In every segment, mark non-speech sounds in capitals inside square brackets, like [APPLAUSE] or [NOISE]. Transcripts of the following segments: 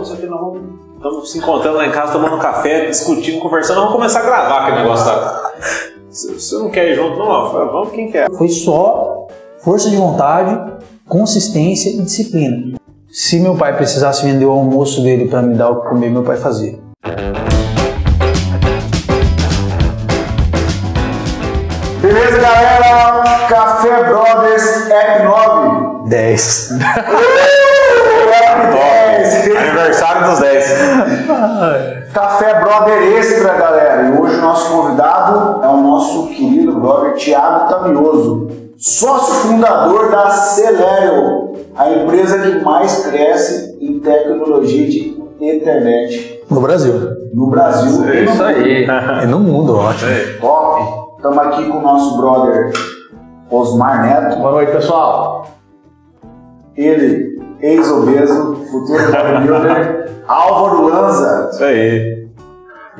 não sei o que, nós vamos. Estamos se encontrando lá em casa, tomando café, discutindo, conversando, vamos começar a gravar aquele negócio lá. Você não quer ir junto, não? Vamos quem quer. Foi só força de vontade, consistência e disciplina. Se meu pai precisasse vender o almoço dele para me dar o que comer, meu pai fazia. Beleza, galera? Café Brothers App 9. 10. [LAUGHS] App 10. Aniversário dos 10. Café Brother Extra, galera. E hoje o nosso convidado é o nosso querido brother Thiago Tamioso, sócio fundador da Celero, a empresa que mais cresce em tecnologia de internet No Brasil. no Brasil. É isso aí. E no mundo, ótimo. Top. Estamos aqui com o nosso brother Osmar Neto. Boa noite, pessoal. Ele, ex-obeso, futuro bodybuilder, Álvaro Lanza. Isso aí.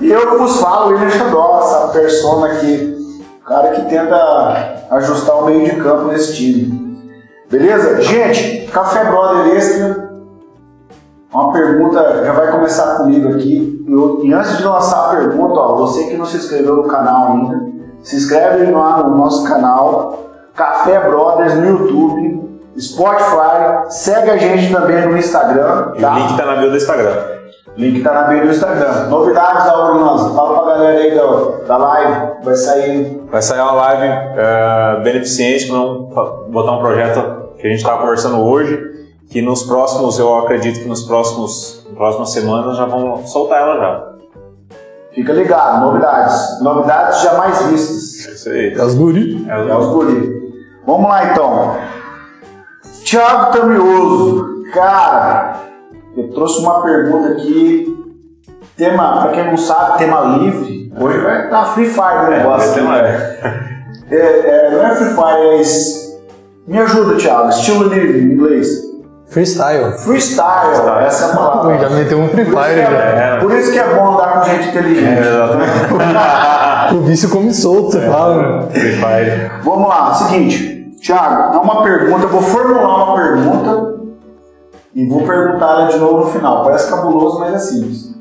E eu que vos falo, William Xandó, essa persona aqui, cara que tenta ajustar o meio de campo nesse time. Beleza? Gente, Café Brother Extra, uma pergunta, já vai começar comigo aqui. Eu- e antes de lançar a pergunta, ó, você que não se inscreveu no canal ainda, se inscreve lá no nosso canal, Café Brothers no YouTube, Spotify, segue a gente também no Instagram, tá? o link tá na bio do Instagram. Link tá na bio do Instagram. Novidades da Orlanza. Fala pra galera aí da, da live. Vai sair. Vai sair uma live é, beneficente para botar um projeto que a gente estava conversando hoje, que nos próximos, eu acredito que nos próximos nas próximas semanas já vão soltar ela já. Fica ligado. Novidades. Novidades jamais vistas. É isso aí. É os guri. É É os guri. Vamos lá então. Thiago Tamioso. Cara, eu trouxe uma pergunta aqui. Tema, pra quem não sabe, tema livre. Hoje vai estar Free Fire o negócio. tema né? [LAUGHS] É, é, não é Free Fire, é. es- Me ajuda, Thiago. Estilo livre em inglês. Freestyle. Freestyle, essa é a palavra. Já meteu um Free Por isso, Fire é, por isso que é bom andar com gente inteligente. [LAUGHS] O vício come solto, você fala. Free Fire. Vamos lá, seguinte, Thiago, é uma pergunta, vou formular uma pergunta e vou perguntar ela de novo no final. Parece cabuloso, mas é simples.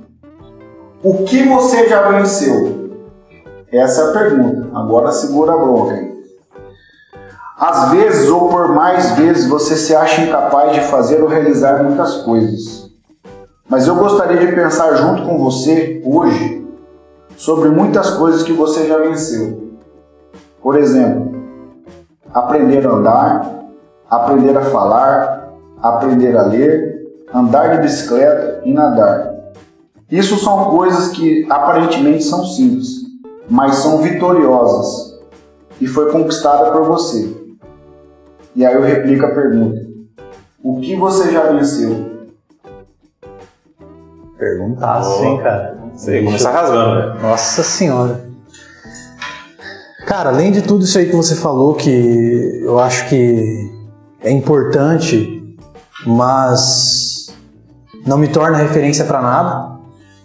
O que você já venceu? Essa é a pergunta. Agora segura a bronca. Às vezes ou por mais vezes você se acha incapaz de fazer ou realizar muitas coisas. Mas eu gostaria de pensar junto com você hoje sobre muitas coisas que você já venceu. Por exemplo, aprender a andar, aprender a falar, aprender a ler, andar de bicicleta e nadar. Isso são coisas que aparentemente são simples, mas são vitoriosas e foi conquistada por você. E aí eu replico a pergunta: O que você já venceu? Perguntar Assim, cara. Isso aí, começar rasgando, né? Nossa senhora. Cara, além de tudo isso aí que você falou, que eu acho que é importante, mas não me torna referência para nada,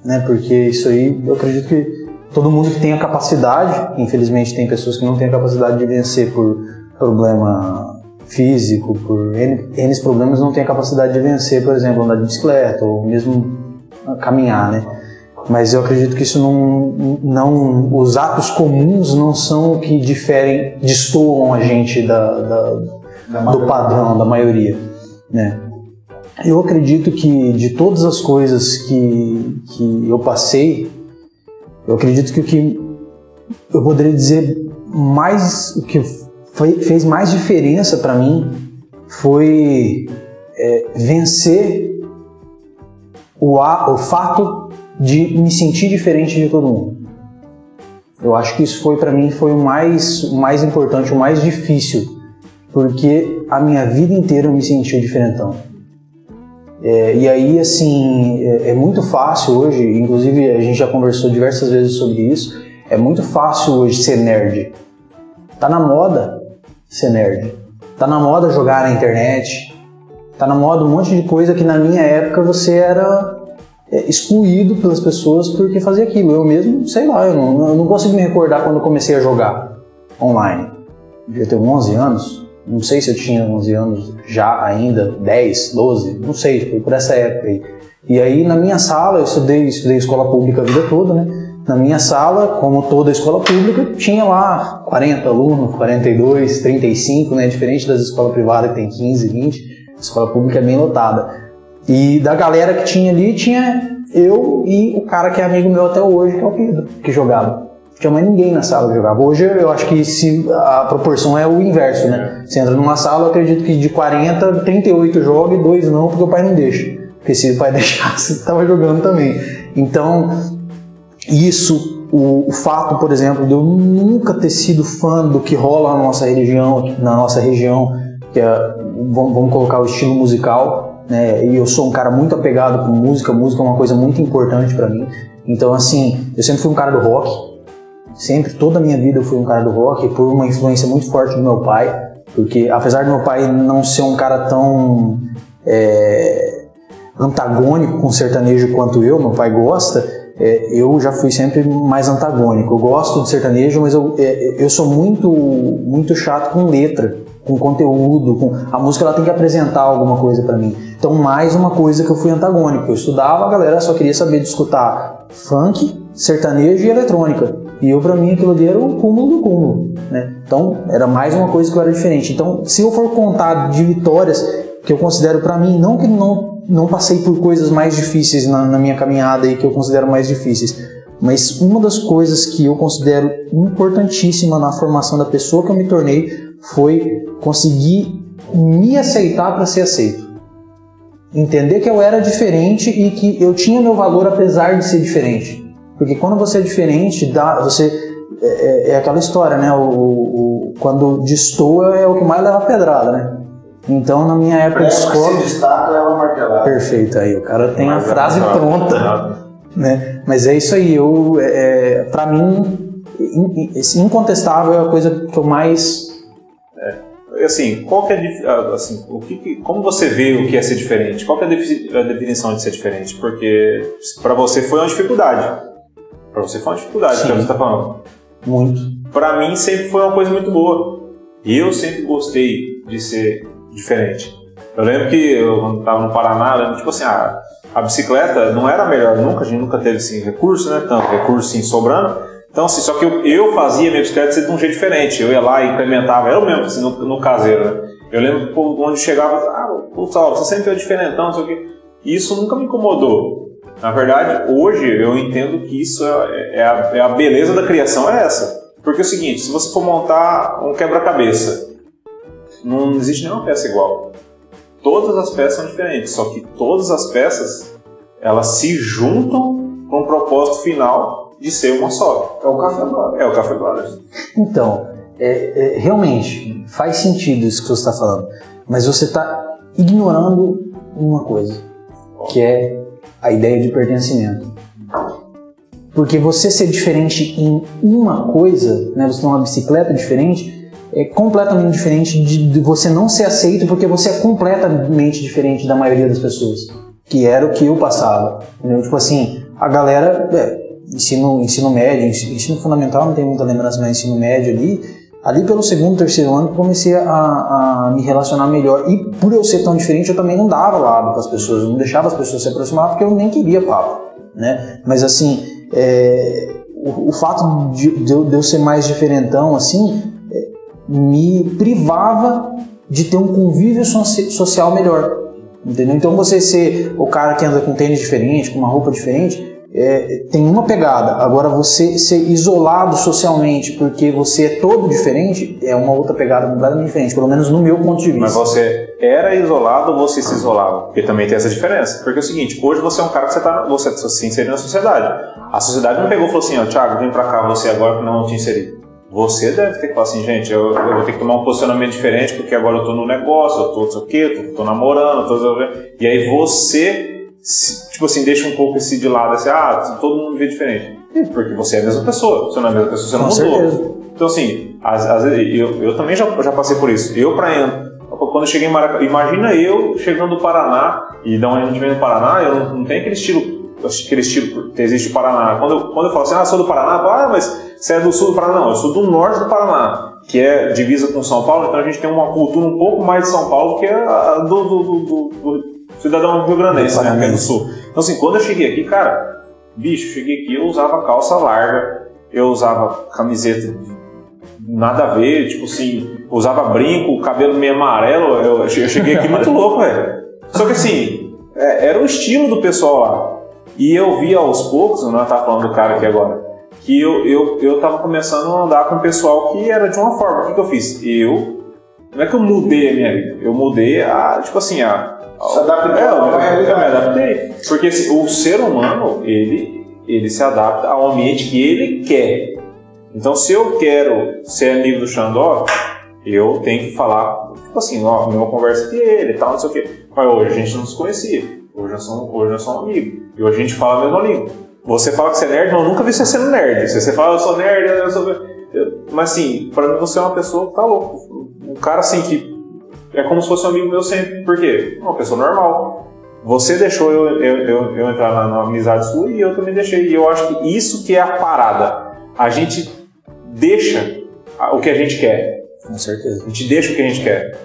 né? Porque isso aí eu acredito que todo mundo que tem a capacidade, infelizmente tem pessoas que não têm a capacidade de vencer por problema físico, por N, N problemas, não tem a capacidade de vencer, por exemplo, andar de bicicleta ou mesmo caminhar, né? Mas eu acredito que isso não, não, os atos comuns não são o que diferem, destoam a gente da, da- do padrão, da maioria, né? Eu acredito que de todas as coisas que, que eu passei, eu acredito que o que eu poderia dizer mais, o que foi- fez mais diferença para mim foi é, vencer o, a- o fato de me sentir diferente de todo mundo. Eu acho que isso foi para mim foi o mais, o mais importante, o mais difícil, porque a minha vida inteira eu me senti diferentão. É, e aí, assim, é, é muito fácil hoje, inclusive a gente já conversou diversas vezes sobre isso, é muito fácil hoje ser nerd. Tá na moda ser nerd. Tá na moda jogar na internet. Tá na moda um monte de coisa que na minha época você era excluído pelas pessoas porque fazia aquilo. Eu mesmo, sei lá, eu não, eu não consigo me recordar quando eu comecei a jogar online. Devia ter 11 anos. Não sei se eu tinha 11 anos já ainda, 10, 12, não sei, foi por essa época aí. E aí na minha sala, eu estudei, estudei escola pública a vida toda, né? Na minha sala, como toda escola pública, tinha lá 40 alunos, 42, 35, né? Diferente das escolas privadas que tem 15, 20, a escola pública é bem lotada. E da galera que tinha ali, tinha eu e o cara que é amigo meu até hoje, que é o Pedro, que jogava. Não tinha mais ninguém na sala que jogava. Hoje eu acho que se a proporção é o inverso, né? Você entra numa sala, eu acredito que de 40, 38 joga e dois não, porque o pai não deixa. Porque se o pai [LAUGHS] deixasse, tava jogando também. Então, isso, o, fato, por exemplo, de eu nunca ter sido fã do que rola na nossa região, na nossa região, que é, vamos colocar o estilo musical, né? E eu sou um cara muito apegado com música, música é uma coisa muito importante para mim. Então, assim, eu sempre fui um cara do rock, sempre, toda a minha vida eu fui um cara do rock, por uma influência muito forte do meu pai, porque apesar do meu pai não ser um cara tão é, antagônico com sertanejo quanto eu, meu pai gosta, é, eu já fui sempre mais antagônico. Eu gosto de sertanejo, mas eu, é, eu sou muito, muito chato com letra, com conteúdo. Com... A música ela tem que apresentar alguma coisa para mim. Então, mais uma coisa que eu fui antagônico. Eu estudava, a galera só queria saber de escutar funk, sertanejo e eletrônica. E eu, para mim, aquilo ali era o cúmulo do cúmulo. Né? Então, era mais uma coisa que eu era diferente. Então, se eu for contar de vitórias que eu considero para mim, não que não não passei por coisas mais difíceis na, na minha caminhada e que eu considero mais difíceis. Mas uma das coisas que eu considero importantíssima na formação da pessoa que eu me tornei foi conseguir me aceitar para ser aceito. Entender que eu era diferente e que eu tinha meu valor apesar de ser diferente. Porque quando você é diferente, dá, você é, é, é aquela história, né? O, o, quando destoa é o que mais leva pedrada, né? Então, na minha época de escola. Se destaca, ela martelada. Perfeito, aí o cara tem a frase pronta. Né? Mas é isso aí, eu, é, é para mim, incontestável é a coisa que eu mais. É, assim, qual que é assim, o que, como você vê o que é ser diferente? Qual que é a definição de ser diferente? Porque para você foi uma dificuldade. Para você foi uma dificuldade, Sim. que você está falando. Muito. Para mim sempre foi uma coisa muito boa. E eu sempre gostei de ser diferente. Eu lembro que eu, quando estava no Paraná, lembro, tipo assim, a, a bicicleta não era melhor nunca, a gente nunca teve assim, recurso, né? Tanto recurso assim, sobrando. Então, assim, só que eu, eu fazia minha bicicleta de um jeito diferente. Eu ia lá e implementava, eu mesmo, assim, no, no caseiro, né? Eu lembro onde chegava, ah, putz, você sempre é diferentão, não sei o quê. E isso nunca me incomodou. Na verdade, hoje eu entendo que isso é, é, a, é a beleza da criação, é essa. Porque é o seguinte, se você for montar um quebra-cabeça, não existe nenhuma peça igual. Todas as peças são diferentes, só que todas as peças elas se juntam com o propósito final de ser uma só. É o Café Brothers. É o Café Brothers. Então, é, é, realmente faz sentido isso que você está falando, mas você está ignorando uma coisa, que é a ideia de pertencimento. Porque você ser diferente em uma coisa, né, você tem uma bicicleta diferente, é completamente diferente de, de, você não ser aceito porque você é completamente diferente da maioria das pessoas. Que era o que eu passava. Entendeu? Tipo assim, a galera, é, ensino, ensino médio, ensino fundamental, não tem muita lembrança, mas ensino médio ali, ali pelo segundo, terceiro ano comecei a, a, me relacionar melhor. E por eu ser tão diferente, eu também não dava lado para as pessoas, eu não deixava as pessoas se aproximar porque eu nem queria papo. Né? Mas assim, é, o, o, fato de, de, eu, de eu ser mais diferentão, assim, me privava de ter um convívio social melhor. Entendeu? Então você ser o cara que anda com tênis diferente, com uma roupa diferente, é, tem uma pegada. Agora você ser isolado socialmente porque você é todo diferente é uma outra pegada completamente diferente, pelo menos no meu ponto de vista. Mas você era isolado ou você se isolava? Porque também tem essa diferença. Porque é o seguinte, hoje você é um cara que você está você se inserindo na sociedade. A sociedade não pegou e falou assim, ó, Thiago, vem pra cá você agora que não te inseri você deve ter que falar assim, gente, eu, eu, vou ter que tomar um posicionamento diferente porque agora eu tô no negócio, eu tô não sei o quê, tô, tô namorando, tô, e aí você, tipo assim, deixa um pouco esse de lado, assim, ah, todo mundo vê diferente. Porque você é a mesma pessoa, você não é a mesma pessoa, você não Com mudou. Certeza. Então assim, às, às vezes, eu, eu também já, já passei por isso. Eu pra quando eu cheguei em Maracaju, imagina eu chegando do Paraná, e da onde a gente vem do Paraná, eu não, não tenho aquele estilo aquele estilo que existe no Paraná. Quando eu, quando eu falo assim, ah, sou do Paraná, ah, mas você é do sul do Paraná? Não, eu sou do norte do Paraná, que é divisa com São Paulo, então a gente tem uma cultura um pouco mais de São Paulo que é a do, do, do, do cidadão rio grandense, né, do sul. Então assim, quando eu cheguei aqui, cara, bicho, cheguei aqui, eu usava calça larga, eu usava camiseta de nada a ver, tipo assim, usava brinco, cabelo meio amarelo, eu, eu cheguei aqui [LAUGHS] muito louco, velho. Só que assim, é, era o estilo do pessoal lá. E eu vi aos poucos, não tava falando do cara aqui agora, que eu, eu, eu tava começando a andar com o pessoal que era de uma forma. O que, que eu fiz? Eu. Não é que eu mudei a minha vida, eu mudei a, tipo assim, a. Se adaptou é, à eu, eu, realidade. eu me adaptei. Porque assim, o ser humano, ele, ele se adapta ao ambiente que ele quer. Então, se eu quero ser amigo do Xandó, eu tenho que falar, tipo assim, ó, meu conversa com ele e tal, não sei o quê. Mas hoje a gente não se conhecia. Hoje nós somos, hoje nós somos amigos. E hoje a gente fala a mesma língua. Você fala que você é nerd, não, eu nunca vi você sendo nerd. Se você fala, eu sou nerd, eu sou. eu- mas assim, pra mim você é uma pessoa que tá louco. Um cara assim que é como se fosse um amigo meu sempre. Por quê? Uma pessoa normal. Você deixou eu, eu, eu, eu entrar na, na amizade sua e eu também deixei. E eu acho que isso que é a parada. A gente deixa o que a gente quer. Com certeza. A gente deixa o que a gente quer.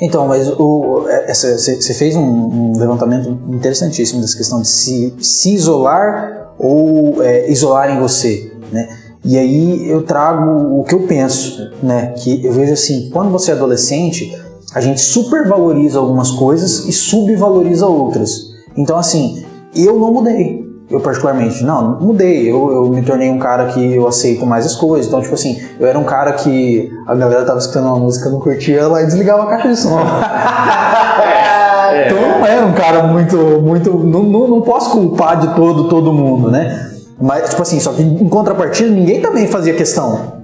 Então, mas você você fez um, um levantamento interessantíssimo dessa questão de se, se isolar ou é, isolarem você, né? E aí eu trago o que eu penso, né? Que eu vejo assim, quando você é adolescente, a gente supervaloriza algumas coisas e subvaloriza outras. Então, assim, eu não mudei. Eu particularmente, não, mudei. Eu, eu me tornei um cara que eu aceito mais as coisas. Então, tipo assim, eu era um cara que a galera tava escutando uma música, não curtia lá e desligava a caixa de som. [LAUGHS] Então eu não era um cara muito, muito. Não, não, não posso culpar de todo, todo mundo, né? Mas, tipo assim, só que em contrapartida, ninguém também fazia questão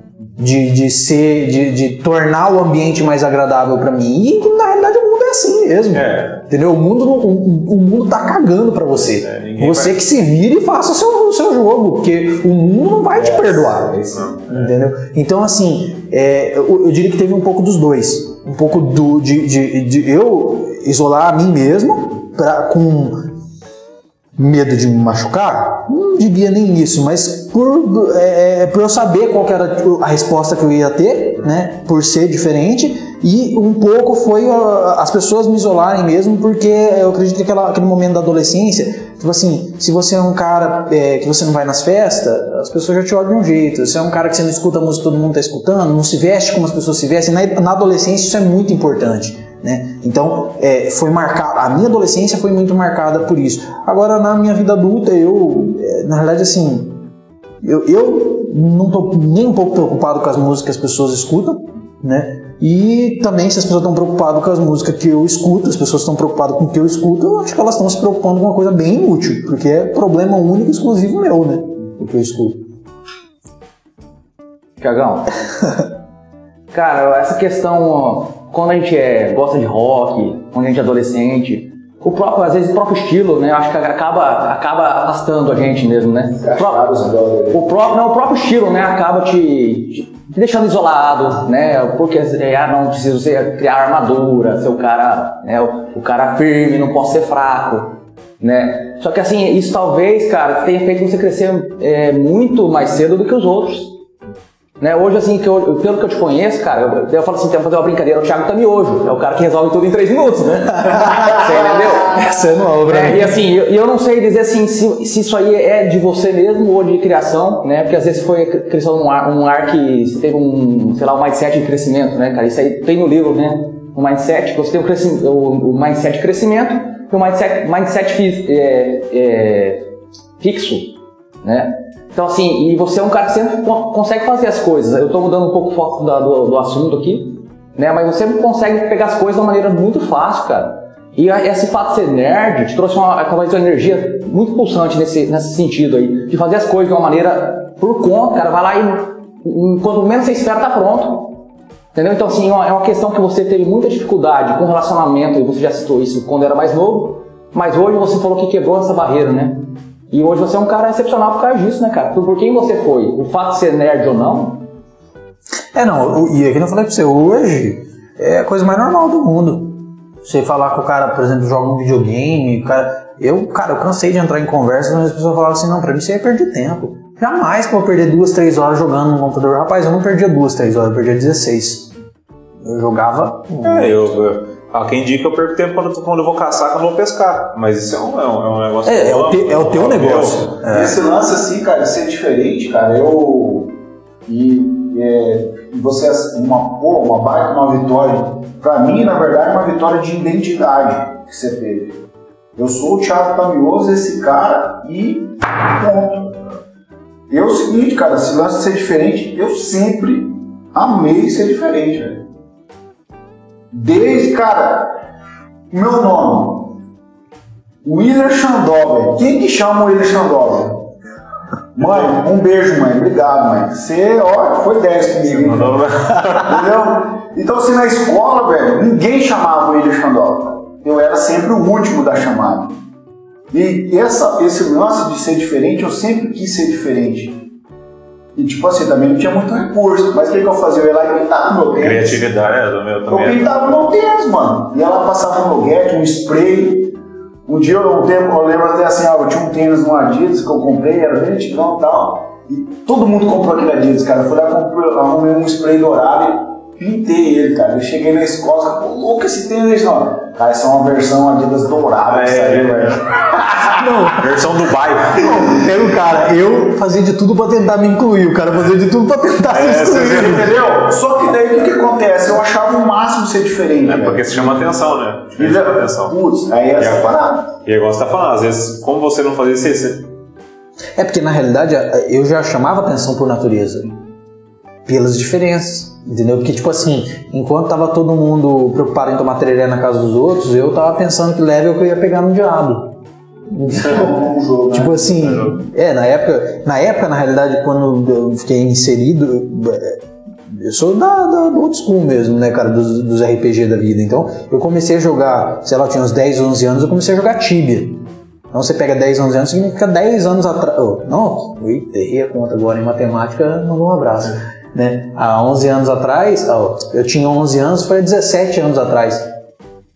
de, de ser, de, de tornar o ambiente mais agradável pra mim. E na realidade o mundo é assim mesmo. É. Entendeu? O mundo, o, o mundo tá cagando pra você. É, você vai- que se vire e faça o seu, o seu jogo, porque o mundo não vai te perdoar. Não. Entendeu? Então, assim, é, eu, eu diria que teve um pouco dos dois. Um pouco do, de, de, de eu isolar a mim mesmo pra, com medo de me machucar? Não diria nem isso, mas por, é, é, por eu saber qual era a resposta que eu ia ter, né? Por ser diferente. E um pouco foi as pessoas me isolarem mesmo, porque eu acredito que aquela, aquele momento da adolescência, tipo assim, se você é um cara é, que você não vai nas festas, as pessoas já te olham de um jeito. Se é um cara que você não escuta a música todo mundo tá escutando, não se veste como as pessoas se vestem, na, na adolescência isso é muito importante. Né? Então, é, foi marcado. A minha adolescência foi muito marcada por isso. Agora, na minha vida adulta, eu, é, na realidade, assim, eu, eu não tô nem um pouco preocupado com as músicas que as pessoas escutam, né? E também, se as pessoas estão preocupadas com as músicas que eu escuto, as pessoas estão preocupadas com o que eu escuto, eu acho que elas estão se preocupando com uma coisa bem inútil, porque é problema único e exclusivo meu, né? O que eu escuto. Tiagão, [LAUGHS] cara, essa questão, ó, quando a gente é, gosta de rock, quando a gente é adolescente, o próprio, às vezes o próprio estilo, né, acho que acaba, acaba afastando a gente mesmo, né? O próprio, o próprio, não, o próprio estilo, né, acaba te, te- deixando isolado, né, porque é, ah, não preciso ser, criar armadura, ser o cara, né, o, o cara firme, não posso ser fraco, né? Só que assim, isso talvez, cara, tenha feito você crescer é, muito mais cedo do que os outros. Né, hoje, assim, que eu- pelo que eu te conheço, cara, eu, eu falo assim, tem que fazer uma brincadeira, o Thiago tá miojo, é o cara que resolve tudo em três minutos, né? [LAUGHS] Você entendeu? Essa é nova pra É, mim. e assim, eu, eu não sei dizer assim se, se isso aí é de você mesmo ou de criação, né? Porque às vezes foi cresceu num ar, um ar que você teve um, sei lá, um mindset de crescimento, né, cara? Isso aí tem no livro, né? O mindset, você tem o, o, o mindset de crescimento e o mindset, mindset é, é, fixo, né? Então assim, e você é um cara que sempre con- consegue fazer as coisas. Eu tô mudando um pouco o foco da- do, do assunto aqui, né? Mas você consegue pegar as coisas de uma maneira muito fácil, cara. E esse fato de ser nerd te trouxe uma, talvez uma energia muito pulsante nesse, nesse sentido aí, de fazer as coisas de uma maneira por conta, cara, vai lá e quando menos você espera tá pronto. Entendeu? Então assim, é é uma questão que você teve muita dificuldade com relacionamento, e você já citou isso quando era mais novo, mas hoje você falou que quebrou essa barreira, né? E hoje você é um cara excepcional por causa disso, né, cara? Por, por quem você foi? O fato de ser nerd ou não, É, não, o- e aqui eu falei pra você, hoje é a coisa mais normal do mundo. Você falar com o cara, por exemplo, joga um videogame, o cara. Eu, cara, eu cansei de entrar em conversas onde as pessoas falavam assim, não, pra mim você ia perder tempo. Jamais que eu vou perder duas, três horas jogando no computador. Rapaz, eu não perdia duas, três horas, eu perdia 16. Eu jogava. É, eu, eu- Há quem diga que eu perco tempo quando, quando eu vou caçar, quando eu vou pescar. Mas isso é um, é um, é um negócio. É, é eu o, te- é o teu negócio. É. Esse lance assim, cara, de ser diferente, cara, eu. E, é, você, uma, pô, uma baita, uma vitória. Pra mim, na verdade, é uma vitória de identidade que você teve. Eu sou o Thiago Tamioso, esse cara, e ponto. E é o seguinte, cara, esse lance de ser diferente, eu sempre amei ser diferente, velho. Desde, cara, meu nome, Willer velho. Quem que chama o Willer velho? Mãe, um beijo, mãe. Obrigado, mãe. Você, ó, foi 10 comigo, Entendeu? Então, assim, na escola, velho, ninguém chamava o William Xandó. Eu era sempre o último da chamada. E essa, esse lance de ser diferente, eu sempre quis ser diferente. E, tipo assim, também não tinha muito recurso. Mas o que, que eu fazia? Eu ia lá e pintava no meu tênis. Criatividade, é, do meu Eu também. pintava no meu tênis, mano. E ela passava um loguete, um spray. Um dia, eu, um tempo, eu lembro até assim, ah, eu tinha um tênis no Adidas que eu comprei, era bem antigão e tal. E todo mundo comprou aquele Adidas, cara. Eu fui lá, comprei, arrumei um spray dourado pintei ele, cara. Eu cheguei na escola, falei, pô, louco esse tênis, não. Cara, essa é uma versão Adidas dourada É. velho. [LAUGHS] Versão Dubai. Pega o cara, eu fazia de tudo pra tentar me incluir, o cara fazia de tudo pra tentar É, se você excluir. Entendeu? Só que daí o que, que acontece? Eu achava o máximo ser diferente. É velho. porque se chama atenção, né? E Chama daí- atenção. Putz, aí é essa E parada. E é igual você tá falando, às vezes, como você não fazia isso, você. É porque na realidade eu já chamava atenção por natureza, pelas diferenças, entendeu? Porque tipo assim, enquanto tava todo mundo preocupado em tomar tereré na casa dos outros, eu tava pensando que level que eu ia pegar no diabo. [LAUGHS] Jogo, né? Tipo assim, é, na época, na época, na realidade, quando eu fiquei inserido, eu- eu sou da, da, do old school mesmo, né, cara, dos, dos RPG da vida. Então, eu comecei a jogar, sei lá, eu tinha uns 10, 11 anos, eu comecei a jogar Tibia. Então, você pega 10, 11 anos, significa 10 anos atrás. Oh, não, eita, errei a conta agora em matemática, mandou um abraço. Né? Há 11 anos atrás, eu tinha 11 anos, foi há 17 anos atrás.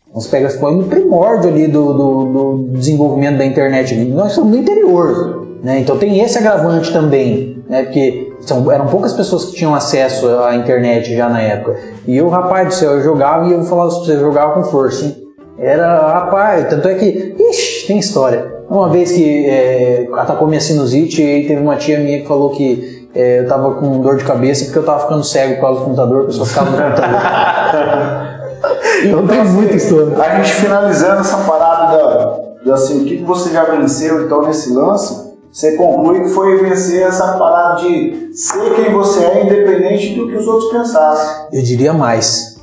Então, você pega, foi no primórdio ali do, do, do desenvolvimento da internet. Nós somos do interior, né? Então tem esse agravante também, né? Porque são, eram poucas pessoas que tinham acesso à internet já na época. E eu, rapaz do céu, eu jogava e eu vou falar você, eu jogava com força, hein? Era, rapaz, tanto é que, ixi, tem história. Uma vez que é, atacou minha sinusite e teve uma tia minha que falou que é, eu tava com dor de cabeça porque eu tava ficando cego por causa do computador, que eu só ficava no computador. [LAUGHS] Então tem muita história. A gente finalizando essa parada da, da assim, o que você já venceu então nesse lance, você conclui que foi vencer essa parada de ser quem você é, independente do que os outros pensassem. Eu diria mais.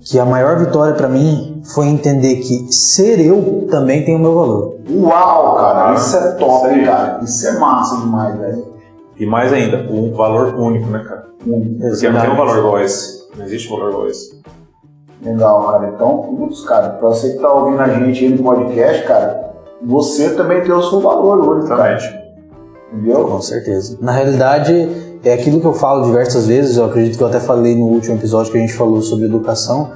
Que a maior vitória pra mim foi entender que ser eu também tem o meu valor. Uau, cara, isso é top, isso cara. Isso é massa demais, velho. E mais ainda, um valor único, né, cara? Porque não tem um valor igual esse. Não existe valor igual esse. Legal, cara. Então, putz, cara, pra você que tá ouvindo a gente aí no podcast, cara, você também tem o seu valor hoje, cara. Exatamente. Entendeu? Com certeza. Na realidade, é aquilo que eu falo diversas vezes, eu acredito que eu até falei no último episódio que a gente falou sobre educação.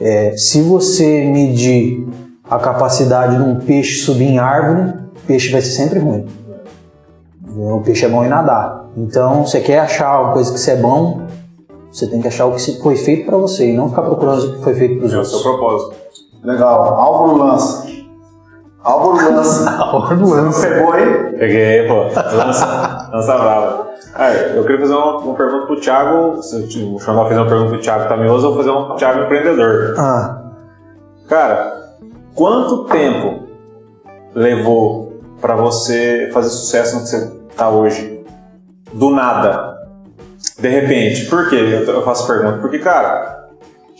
É, se você medir a capacidade de um peixe subir em árvore, o peixe vai ser sempre ruim. O peixe é bom em nadar. Então, você quer achar uma coisa que você é bom, você tem que achar o que foi feito pra você e não ficar procurando o que foi feito pros É o seu outros. propósito. Legal. Álvaro Lança. Álvaro Lança. [LAUGHS] Não pegou aí? Peguei, pô. Lança, lança brava. Ah, eu queria fazer uma, uma pergunta pro Thiago. Se o Xandó fez uma pergunta pro Thiago Tamioso, eu vou fazer uma pro Thiago Empreendedor. Ah, Cara, quanto tempo levou pra você fazer sucesso no que você tá hoje? Do nada. De repente. Por quê? Eu, faço pergunta. Porque, cara,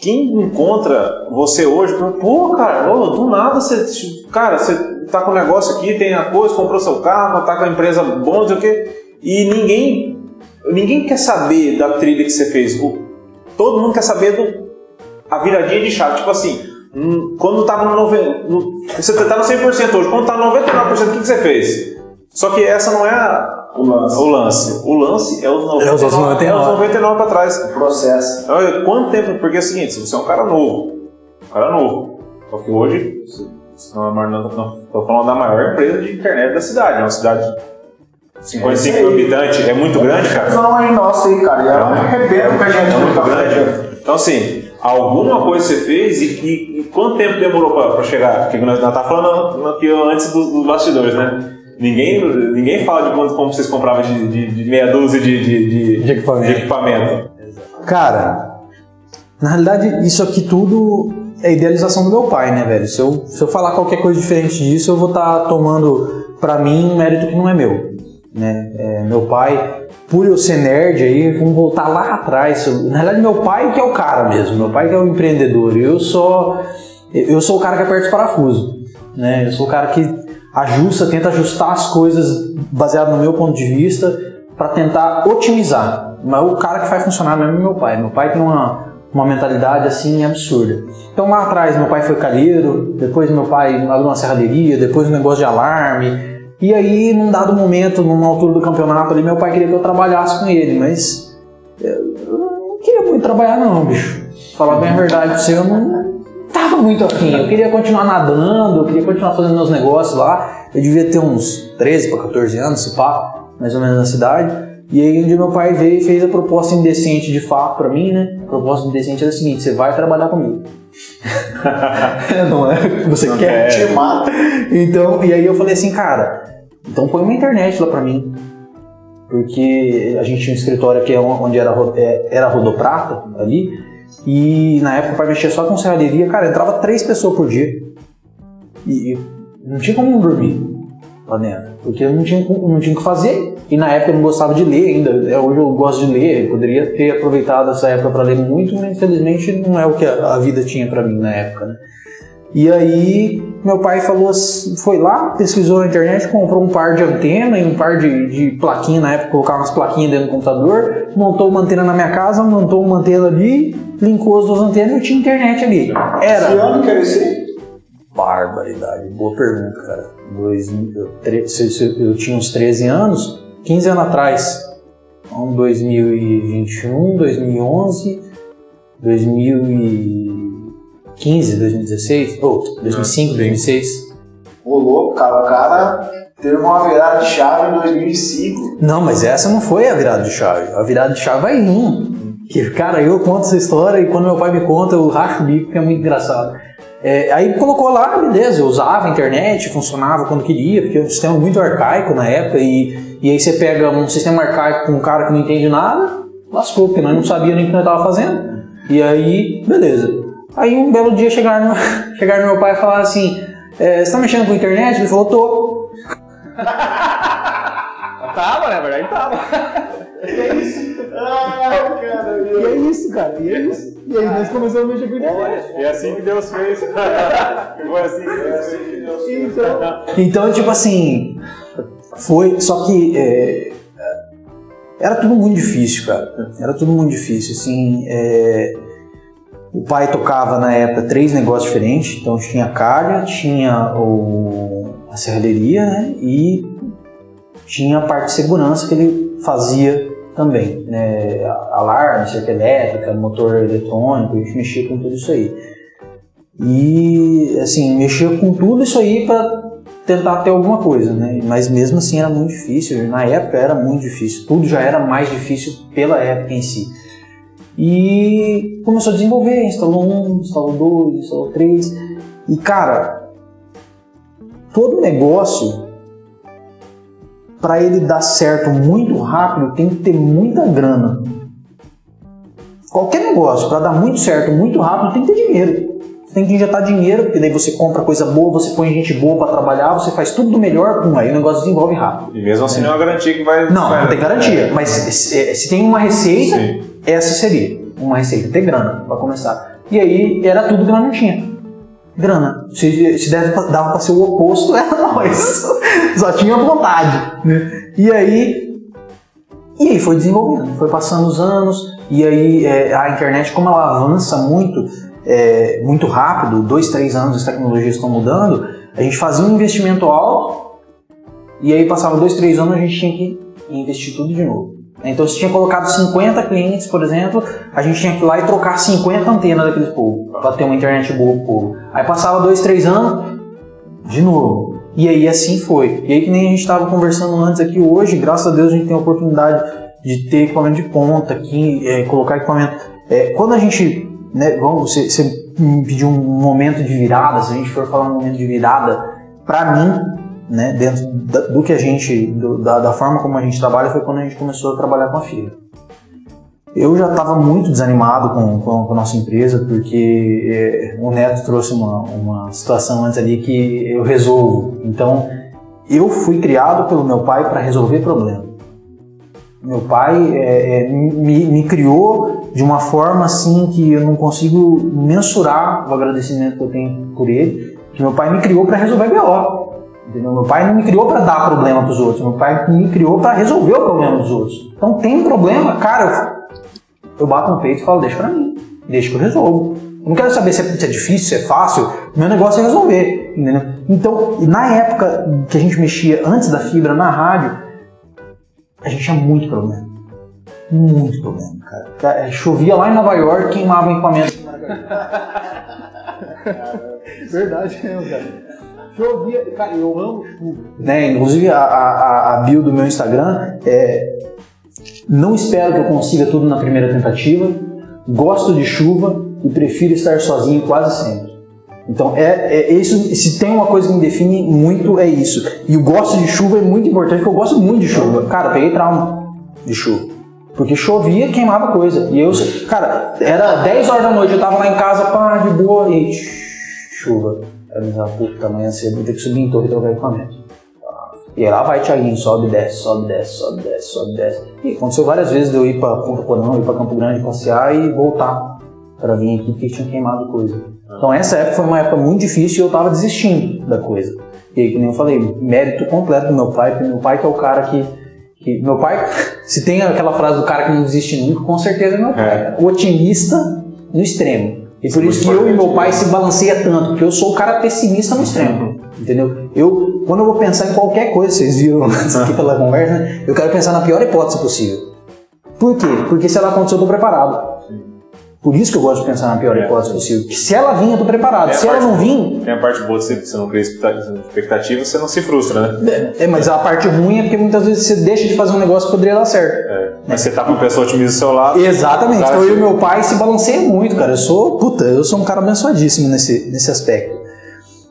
quem encontra você hoje, pô, cara, do nada você. Cara, você tá com um negócio aqui, tem a coisa, comprou seu carro, tá com a empresa bom, não o quê. E ninguém. Ninguém quer saber da trilha que você fez. Todo mundo quer saber do, a viradinha de chave. Tipo assim, hum, quando tava no, noven- no Você tá no 100% hoje, quando tá no 99%, o que, que você fez? Só que essa não é a- O lance. o lance. O lance é os 99, É os outros 99. é os 99 pra trás. O processo. Olha, quanto tempo? Porque é o seguinte, você é um cara novo. Um cara novo. Só que hoje, você não é não, não, tô falando da maior empresa de internet da cidade. É uma cidade de 55 É mil habitantes, é muito grande, cara. Não é nossa aí, cara. E ela arrebenta com a gente. É muito café. grande. Então, assim, alguma coisa você fez e, e- e quanto tempo demorou pra, pra chegar? Porque nós, nós tá falando aqui antes dos, dos bastidores, né? Ninguém, ninguém fala de quanto como vocês compravam de, de- de meia dúzia de, de, de- equipamento. equipamento. Cara, na realidade, isso aqui tudo é idealização do meu pai, né, velho? Se eu, se eu falar qualquer coisa diferente disso, eu vou estar tomando pra mim um mérito que não é meu. Né? É, meu pai, por eu ser nerd, aí vamos voltar lá atrás. Na realidade, meu pai que é o cara mesmo, meu pai que é o empreendedor. Eu só. Eu sou o cara que aperta os parafusos. Né? Eu sou o cara que ajusta, tenta ajustar as coisas baseado no meu ponto de vista para tentar otimizar. Mas o cara que faz funcionar mesmo é meu pai. Meu pai tem uma, uma mentalidade assim absurda. Então lá atrás meu pai foi calheiro, depois meu pai abriu uma serralheria, depois um negócio de alarme. E aí, num dado momento, numa altura do campeonato ali, meu pai queria que eu trabalhasse com ele, mas eu não queria muito trabalhar não, bicho. Falar bem a verdade pra você, eu não tava muito afim. Eu queria continuar nadando, eu queria continuar fazendo meus negócios lá. Eu devia ter uns 13 para 14 anos, se pá, mais ou menos na cidade. E aí um dia meu pai veio e fez a proposta indecente de fato pra mim, né? A proposta indecente era a seguinte, você vai trabalhar comigo. [LAUGHS] não é? Você Não quer? quer. Te mata. Então, e aí eu falei assim, cara, então põe uma internet lá pra mim. Porque a gente tinha um escritório que é onde era, é, era rodoprata ali. E na época pai mexia só com serralheria, cara, entrava três pessoas por dia. E, e não tinha como dormir lá dentro. Porque não tinha, não tinha o que fazer. E na época eu não gostava de ler ainda. É, Hoje eu gosto de ler. Eu poderia ter aproveitado essa época para ler muito, mas infelizmente não é o que a, a vida tinha para mim na época, né? E aí meu pai falou, assim- foi lá, pesquisou na internet, comprou um par de antena e um par de, de plaquinha, na época colocava umas plaquinhas dentro do computador, montou uma antena na minha casa, montou uma antena ali, linkou as duas antenas e tinha internet ali. Que Era. ano que era esse? Barbaridade, boa pergunta, cara. Dois, eu, tre- eu tinha uns 13 anos, 15 anos atrás. Então, 2021, 2011, 2015, 2016, ou 2005, 2006. Ô louco, cara, o cara teve uma virada de chave em 2005. Não, mas essa não foi a virada de chave. A virada de chave vai vir. Que, cara, eu conto essa história e quando meu pai me conta, eu racho o bico, porque é muito engraçado. É, aí colocou lá, beleza, eu usava a internet, funcionava quando queria, porque é um sistema muito arcaico na época, e, e aí você pega um sistema arcaico com um cara que não entende nada, lascou, porque nós não sabíamos nem o que nós estávamos fazendo. E aí, beleza. Aí um belo dia chegaram, [LAUGHS] chegaram meu pai e falaram assim, é, você tá mexendo com a internet? Ele falou, tô. [LAUGHS] Tava, né? Na verdade, tava. Ai, cara, E é isso, cara, e é isso. E aí nós começamos a mexer com a internet. E é assim que Deus fez. Foi assim que Deus fez. Então, então, tipo assim, foi. Só que é, era tudo muito difícil, cara. Era tudo muito difícil. Assim, é, o pai tocava na época três negócios diferentes. Então tinha a calha, tinha o, a serralheria, né? E tinha a parte de segurança que ele fazia também, né? Alarme, cerca elétrica, motor eletrônico, a gente mexia com tudo isso aí. E assim, mexia com tudo isso aí para tentar ter alguma coisa, né? Mas mesmo assim era muito difícil. Na época era muito difícil. Tudo já era mais difícil pela época em si. E começou a desenvolver, instalou um, instalou dois, instalou três. E cara, todo negócio para ele dar certo muito rápido tem que ter muita grana. Qualquer negócio para dar muito certo muito rápido tem que ter dinheiro. Você tem que injetar dinheiro, porque daí você compra coisa boa, você põe gente boa para trabalhar, você faz tudo do melhor, pum, aí o negócio desenvolve rápido. E mesmo assim não é uma garantia que vai. Não, vai- não tem garantia, mas se, se tem uma receita, Sim. Essa seria uma receita, ter grana para começar. E aí era tudo que nós não tinha. Grana. Se, se deve, dava para ser o oposto, [LAUGHS] era nós. Só tinha vontade. Né? E aí. E aí foi desenvolvendo, foi passando os anos, e aí é, a internet, como ela avança muito, é, muito rápido, dois, três anos as tecnologias estão mudando, a gente fazia um investimento alto, e aí passava dois, três anos a gente tinha que investir tudo de novo. Então se tinha colocado 50 clientes, por exemplo, a gente tinha que ir lá e trocar 50 antenas daqueles povo, para ter uma internet boa pro povo. Aí passava dois, três anos, de novo. E aí assim foi. E aí que nem a gente estava conversando antes aqui hoje, graças a Deus a gente tem a oportunidade de ter equipamento de ponta aqui, é, colocar equipamento. É, quando a gente né, vamos, você, você me pediu um momento de virada, se a gente for falar um momento de virada, para mim, né, dentro do que a gente, do- da, da forma como a gente trabalha, foi quando a gente começou a trabalhar com a fibra. Eu já estava muito desanimado com, com, com a nossa empresa, porque eh, o Neto trouxe uma, uma situação antes ali que eu resolvo. Então, eu fui criado pelo meu pai para resolver problema. Meu pai eh, eh, me, me criou de uma forma assim que eu não consigo mensurar o agradecimento que eu tenho por ele, que meu pai me criou para resolver BO. Entendeu? Meu pai não me criou para dar problema para os outros, meu pai me criou para resolver o problema dos outros. Então tem problema, cara, eu eu bato no peito e falo, deixa pra mim, deixa que eu resolvo. Eu não quero saber se é, se é difícil, se é fácil, meu negócio é resolver, entendeu? Então, na época que a gente mexia antes da fibra na rádio, a gente tinha muito problema. Muito problema, cara. Cara, Chovia lá em Nova York, queimava o equipamento. [LAUGHS] Verdade mesmo, cara. Chovia, cara, eu amo chuva. Né? Inclusive a, a, a bio do meu Instagram é não espero que eu consiga tudo na primeira tentativa. Gosto de chuva e prefiro estar sozinho quase sempre. Então é, é isso. Se tem uma coisa que me define muito é isso. E o gosto de chuva é muito importante, porque eu gosto muito de chuva. Cara, peguei trauma de chuva. Porque chovia queimava coisa. E eu, cara, era 10 horas da noite, eu tava lá em casa, pá, de boa, e chuva. Pensava, puta, amanhã cedo vou ter que subir em torre e trocar equipamento. E aí lá vai Thiaguinho, sobe, desce, sobe, desce, sobe, desce, sobe, desce. E aconteceu várias vezes de eu ir pra Ponta Porão, ir pra Campo Grande passear e voltar pra vir aqui porque tinha queimado coisa. Então essa época foi uma época muito difícil e eu tava desistindo da coisa. E aí, que nem eu falei, mérito completo do meu pai, porque meu pai que é o cara que. que meu pai, se tem aquela frase do cara que não desiste nunca, com certeza é meu pai. É. O otimista no extremo. E por Muito isso que eu e meu pai se balanceia tanto, porque eu sou o cara pessimista no extremo. Entendeu? Eu, quando eu vou pensar em qualquer coisa, vocês viram [LAUGHS] aqui pela conversa, né? eu quero pensar na pior hipótese possível. Por quê? Porque se ela acontecer, eu tô preparado. Por isso que eu gosto de pensar na pior É. hipótese possível. Que se ela vir, eu tô preparado. É se ela não vir, Tem a parte boa de você, você não cria expectativa, você não se frustra, né? é, mas a parte ruim é porque muitas vezes você deixa de fazer um negócio que poderia dar certo. É. Mas você tá com uma pessoa otimista do seu lado. Exatamente. Então eu e meu pai se balanceia muito, cara. Eu sou, puta, eu sou um cara abençoadíssimo nesse, nesse aspecto.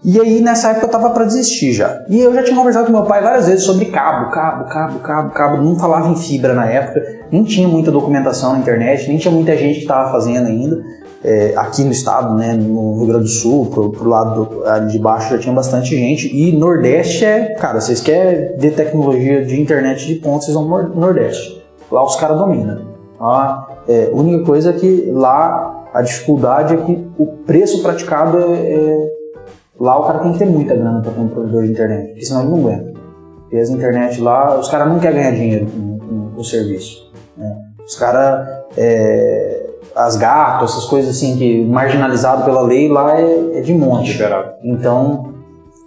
E aí, nessa época, eu tava pra desistir já. E eu já tinha conversado com meu pai várias vezes sobre cabo, cabo, cabo, cabo, cabo. Não falava em fibra na época, nem tinha muita documentação na internet, nem tinha muita gente que tava fazendo ainda. É, aqui no estado, né, no Rio Grande do Sul, pro, pro lado do- ali de baixo já tinha bastante gente. E Nordeste é, cara, vocês querem ver tecnologia de internet de ponta, vocês vão no Nor- Nordeste. Lá os caras dominam. Lá, é, a única coisa é que lá a dificuldade é que o preço praticado é, é- Lá o cara tem que ter muita grana para ter um provedor de internet, porque senão ele não aguenta. E as internet lá, os caras não querem ganhar dinheiro com, com- com o serviço. né? Os caras, é, as gatos, essas coisas assim, que marginalizado pela lei, lá é, é de monte. Liberado. Então,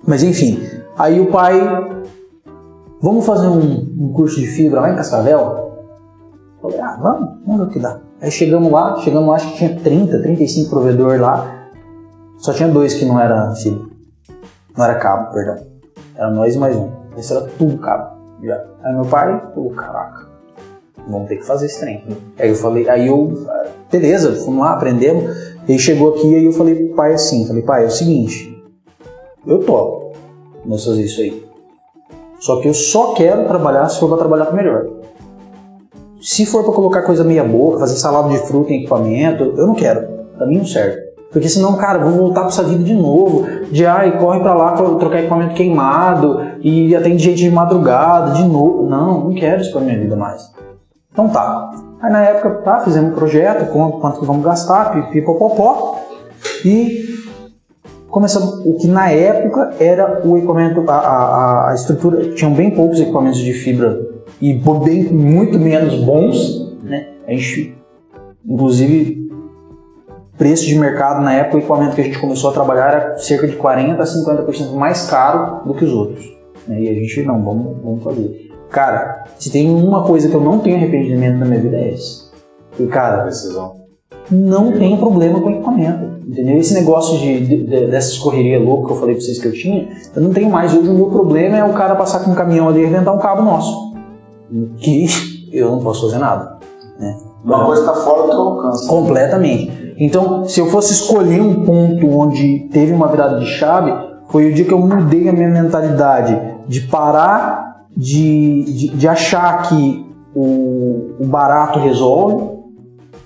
mas enfim, aí o pai, vamos fazer um, um curso de fibra lá em Cascavel? Falei, ah, vamos, vamos ver o que dá. Aí chegamos lá, chegamos lá, acho que tinha 30, 35 provedores lá, só tinha dois que não era fibra, não era cabo, perdão. Era nós e mais um. Esse era tudo cabo, já. Aí meu pai, pô, caraca, vamos ter que fazer esse trem. Aí eu falei, aí eu, beleza, fomos lá, aprendemos. E aí chegou aqui, aí eu falei pro pai assim, falei, pai, é o seguinte, eu topo, vamos fazer isso aí. Só que eu só quero trabalhar se for pra trabalhar com melhor. Se for pra colocar coisa meia boca, fazer salada de fruta em equipamento, eu não quero. Pra mim não serve. Porque senão, cara, vou voltar pra essa vida de novo. De ai, corre pra lá trocar equipamento queimado e atende gente de madrugada, de novo. Não, não quero isso pra minha vida mais. Então tá. Aí na época, tá, fizemos um projeto, quanto, quanto que vamos gastar, pipipopopó. E começamos o que na época era o equipamento, a, a, a estrutura, tinham bem poucos equipamentos de fibra e bem, muito menos bons, né? A gente, inclusive, preço de mercado na época, o equipamento que a gente começou a trabalhar era cerca de 40 a 50% mais caro do que os outros. né? E a gente, não, vamos, vamos fazer. Cara, se tem uma coisa que eu não tenho arrependimento na minha vida é essa. E, cara, Decisão. não tem problema com equipamento. Entendeu? Esse negócio de, de- dessas correrias loucas que eu falei pra vocês que eu tinha, eu não tenho mais. Hoje o meu problema é o cara passar com um caminhão ali e arrebentar um cabo nosso. Que eu não posso fazer nada. Uma coisa está fora do teu alcance. Completamente. Então, se eu fosse escolher um ponto onde teve uma virada de chave, foi o dia que eu mudei a minha mentalidade de parar de, de, de achar que o, o barato resolve,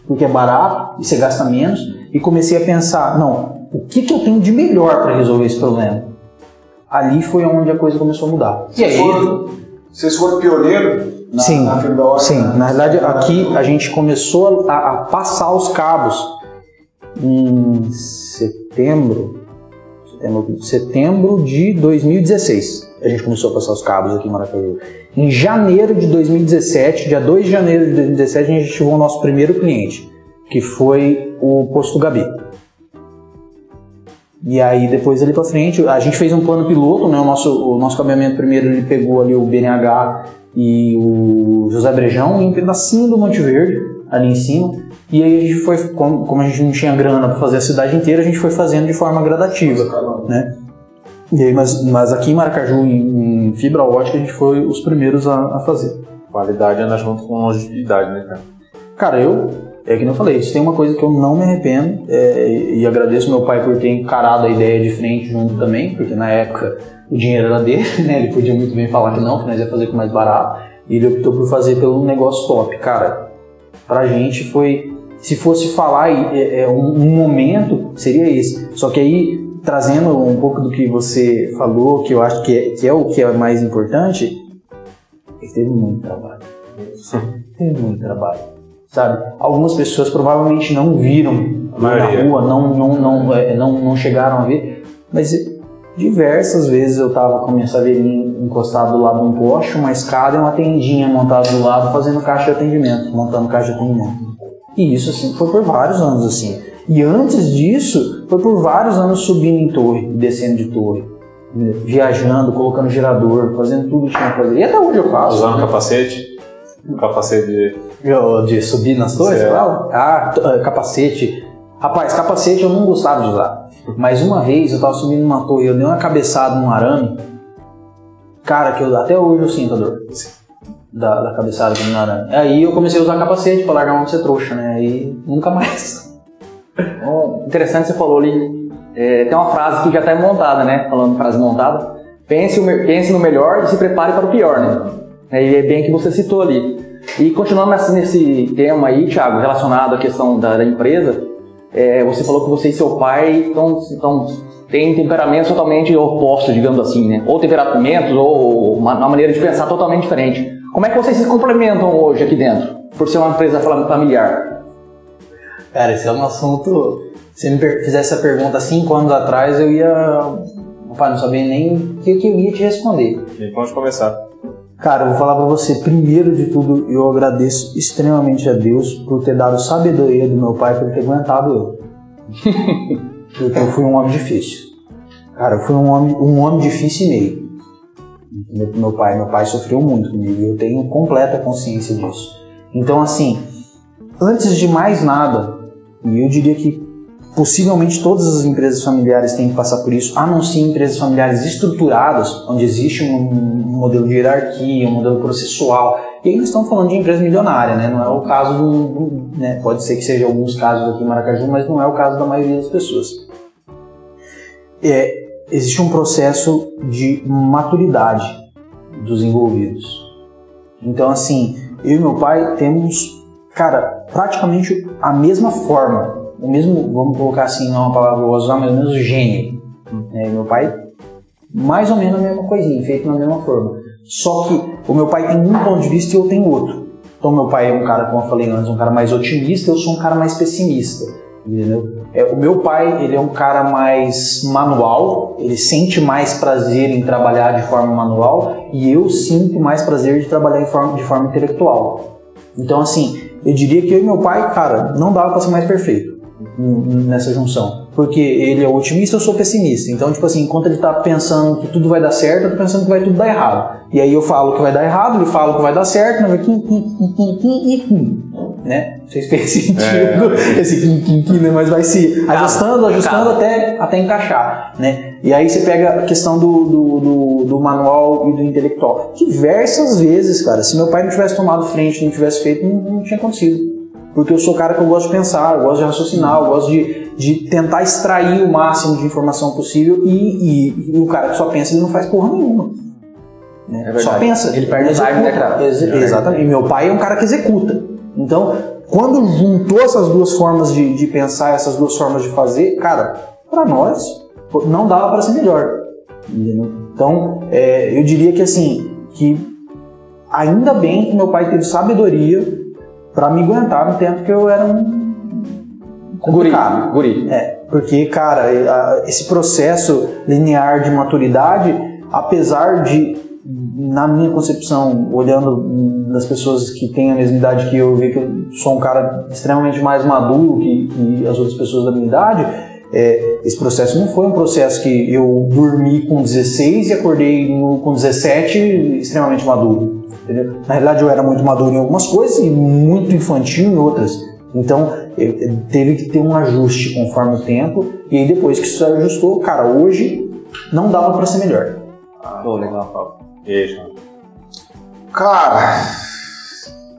porque é barato e você gasta menos, e comecei a pensar, não, o que, que eu tenho de melhor para resolver esse problema? Ali foi onde a coisa começou a mudar. E aí, Vocês foram pioneiro na, sim, na fibra ótica? sim. Na verdade, aqui a gente começou a, a passar os cabos em setembro, setembro, setembro de 2016. A gente começou a passar os cabos aqui em Maracaju. Em janeiro de 2017, dia 2 de janeiro de 2017, a gente ativou o nosso primeiro cliente, que foi o Posto Gabi. E aí depois ali pra frente, a gente fez um plano piloto, né? O nosso, o nosso cabeamento primeiro ele pegou ali o BNH e o José Brejão em um pedacinho do Monte Verde, ali em cima. E aí a gente foi, como, como a gente não tinha grana para fazer a cidade inteira, a gente foi fazendo de forma gradativa, né? E aí, mas, mas aqui em Maracaju, em, em fibra ótica, a gente foi os primeiros a, a fazer. Qualidade anda junto com longevidade, né, cara? Cara, eu, é que eu falei, se tem uma coisa que eu não me arrependo, é, e, e agradeço meu pai por ter encarado a ideia de frente junto também, porque na época o dinheiro era dele, [LAUGHS] né? Ele podia muito bem falar que não, que nós ia fazer com mais barato, e ele optou por fazer pelo negócio top. Cara, pra gente foi, se fosse falar é, é, um, um momento, seria esse. Só que aí, trazendo um pouco do que você falou, que eu acho que é, que é o que é mais importante, ele teve muito trabalho. Teve muito trabalho. Sabe? Algumas pessoas provavelmente não viram na rua, não, não, não, é, não, não chegaram a ver, mas diversas vezes eu tava com a minha saveirinha encostado do lado de um poste, uma escada e uma tendinha montada do lado fazendo caixa de atendimento, montando caixa de atendimento. E isso assim foi por vários anos assim. E antes disso, foi por vários anos subindo em torre, descendo de torre, né, viajando, colocando gerador, fazendo tudo que tinha que fazer. E até hoje eu faço. Usando capacete. Capacete de. De subir nas torres? Ah, ah, capacete. Rapaz, capacete eu não gostava de usar. Mas uma vez eu tava subindo numa torre e eu dei uma cabeçada num arame. Cara, que eu, até hoje eu sinto a dor. Da, da cabeçada que no arame. Aí eu comecei a usar capacete pra largar mão de ser trouxa, né? Aí nunca mais. [LAUGHS] Bom, interessante você falou ali. é, tem uma frase que já está montada, né? Falando frase montada. Pense, pense no melhor e se prepare para o pior, né? E é bem que você citou ali. E continuando nesse, nesse tema aí, Thiago, relacionado à questão da, da empresa, é, você falou que você e seu pai tão, tão, têm temperamentos totalmente opostos, digamos assim, né? Ou temperamentos, ou uma, uma maneira de pensar totalmente diferente. Como é que vocês se complementam hoje aqui dentro, por ser uma empresa fam- familiar? Cara, esse é um assunto. Se me fizesse essa pergunta cinco anos atrás, eu ia. Rapaz, não sabia nem o que, que eu ia te responder. E pode começar. Cara, eu vou falar pra você, primeiro de tudo, eu agradeço extremamente a Deus por ter dado sabedoria do meu pai por ter aguentado eu. [LAUGHS] Porque eu fui um homem difícil. Cara, eu fui um homem, um homem difícil e meio. Meu, meu pai, meu pai sofreu muito comigo e eu tenho completa consciência disso. Então, assim, antes de mais nada, e eu diria que possivelmente todas as empresas familiares têm que passar por isso, a não ser empresas familiares estruturadas, onde existe um, um modelo de hierarquia, um modelo processual. E aí nós estamos falando de empresa milionária, né? Não é o caso do, do- né? Pode ser que seja alguns casos aqui em Maracaju, mas não é o caso da maioria das pessoas. É, existe um processo de maturidade dos envolvidos. Então, assim, eu e meu pai temos, cara, praticamente a mesma forma, o mesmo, vamos colocar assim, não é uma palavra vou usar, mas o mesmo gênio. né? meu pai, mais ou menos a mesma coisinha, feito da mesma forma. Só que o meu pai tem um ponto de vista e eu tenho outro. Então, meu pai é um cara, como eu falei antes, um cara mais otimista, eu sou um cara mais pessimista. Entendeu? É, o meu pai, ele é um cara mais manual, ele sente mais prazer em trabalhar de forma manual e eu sinto mais prazer de trabalhar em forma, de forma intelectual. Então, assim, eu diria que eu e meu pai, cara, não dava pra ser mais perfeito nessa junção. Porque ele é otimista, eu sou pessimista. Então, tipo assim, enquanto ele tá pensando que tudo vai dar certo, eu tô pensando que vai tudo dar errado. E aí eu falo que vai dar errado, ele fala que vai dar certo, mas vai quim, quim, quim, quim, quim, quim. Né? Não sei se fez [LAUGHS] sentido esse quim, quim, quim, né? mas vai se ajustando, ajustando até, até encaixar, né? E aí você pega a questão do, do, do, do manual e do intelectual. Diversas vezes, cara, se meu pai não tivesse tomado frente, não tivesse feito, não, não tinha acontecido. Porque eu sou o cara que eu gosto de pensar, eu gosto de raciocinar, eu gosto de, de tentar extrair o máximo de informação possível e, e- e o cara que só pensa, ele não faz porra nenhuma. né? É só pensa. Ele perde o time, né, cara? Ex- É exatamente. E meu pai é um cara que executa. Então, quando juntou essas duas formas de, de pensar, essas duas formas de fazer, cara, pra nós, não dava para ser melhor. entendeu? Então, é, eu diria que assim, que ainda bem que meu pai teve sabedoria para me aguentar no tempo que eu era um Guri, complicado. guri. É, porque, cara, esse processo linear de maturidade, apesar de, na minha concepção, olhando das pessoas que têm a mesma idade que eu, ver que eu sou um cara extremamente mais maduro que, que as outras pessoas da minha idade, é, esse processo não foi um processo que eu dormi com 16 e acordei no- com 17 extremamente maduro. Entendeu? Na realidade, eu era muito maduro em algumas coisas e muito infantil em outras. Então, eu- eu- teve que ter um ajuste conforme o tempo. E aí, depois que isso se ajustou, cara, hoje não dava para ser melhor. Pô, legal. E aí, João? Cara,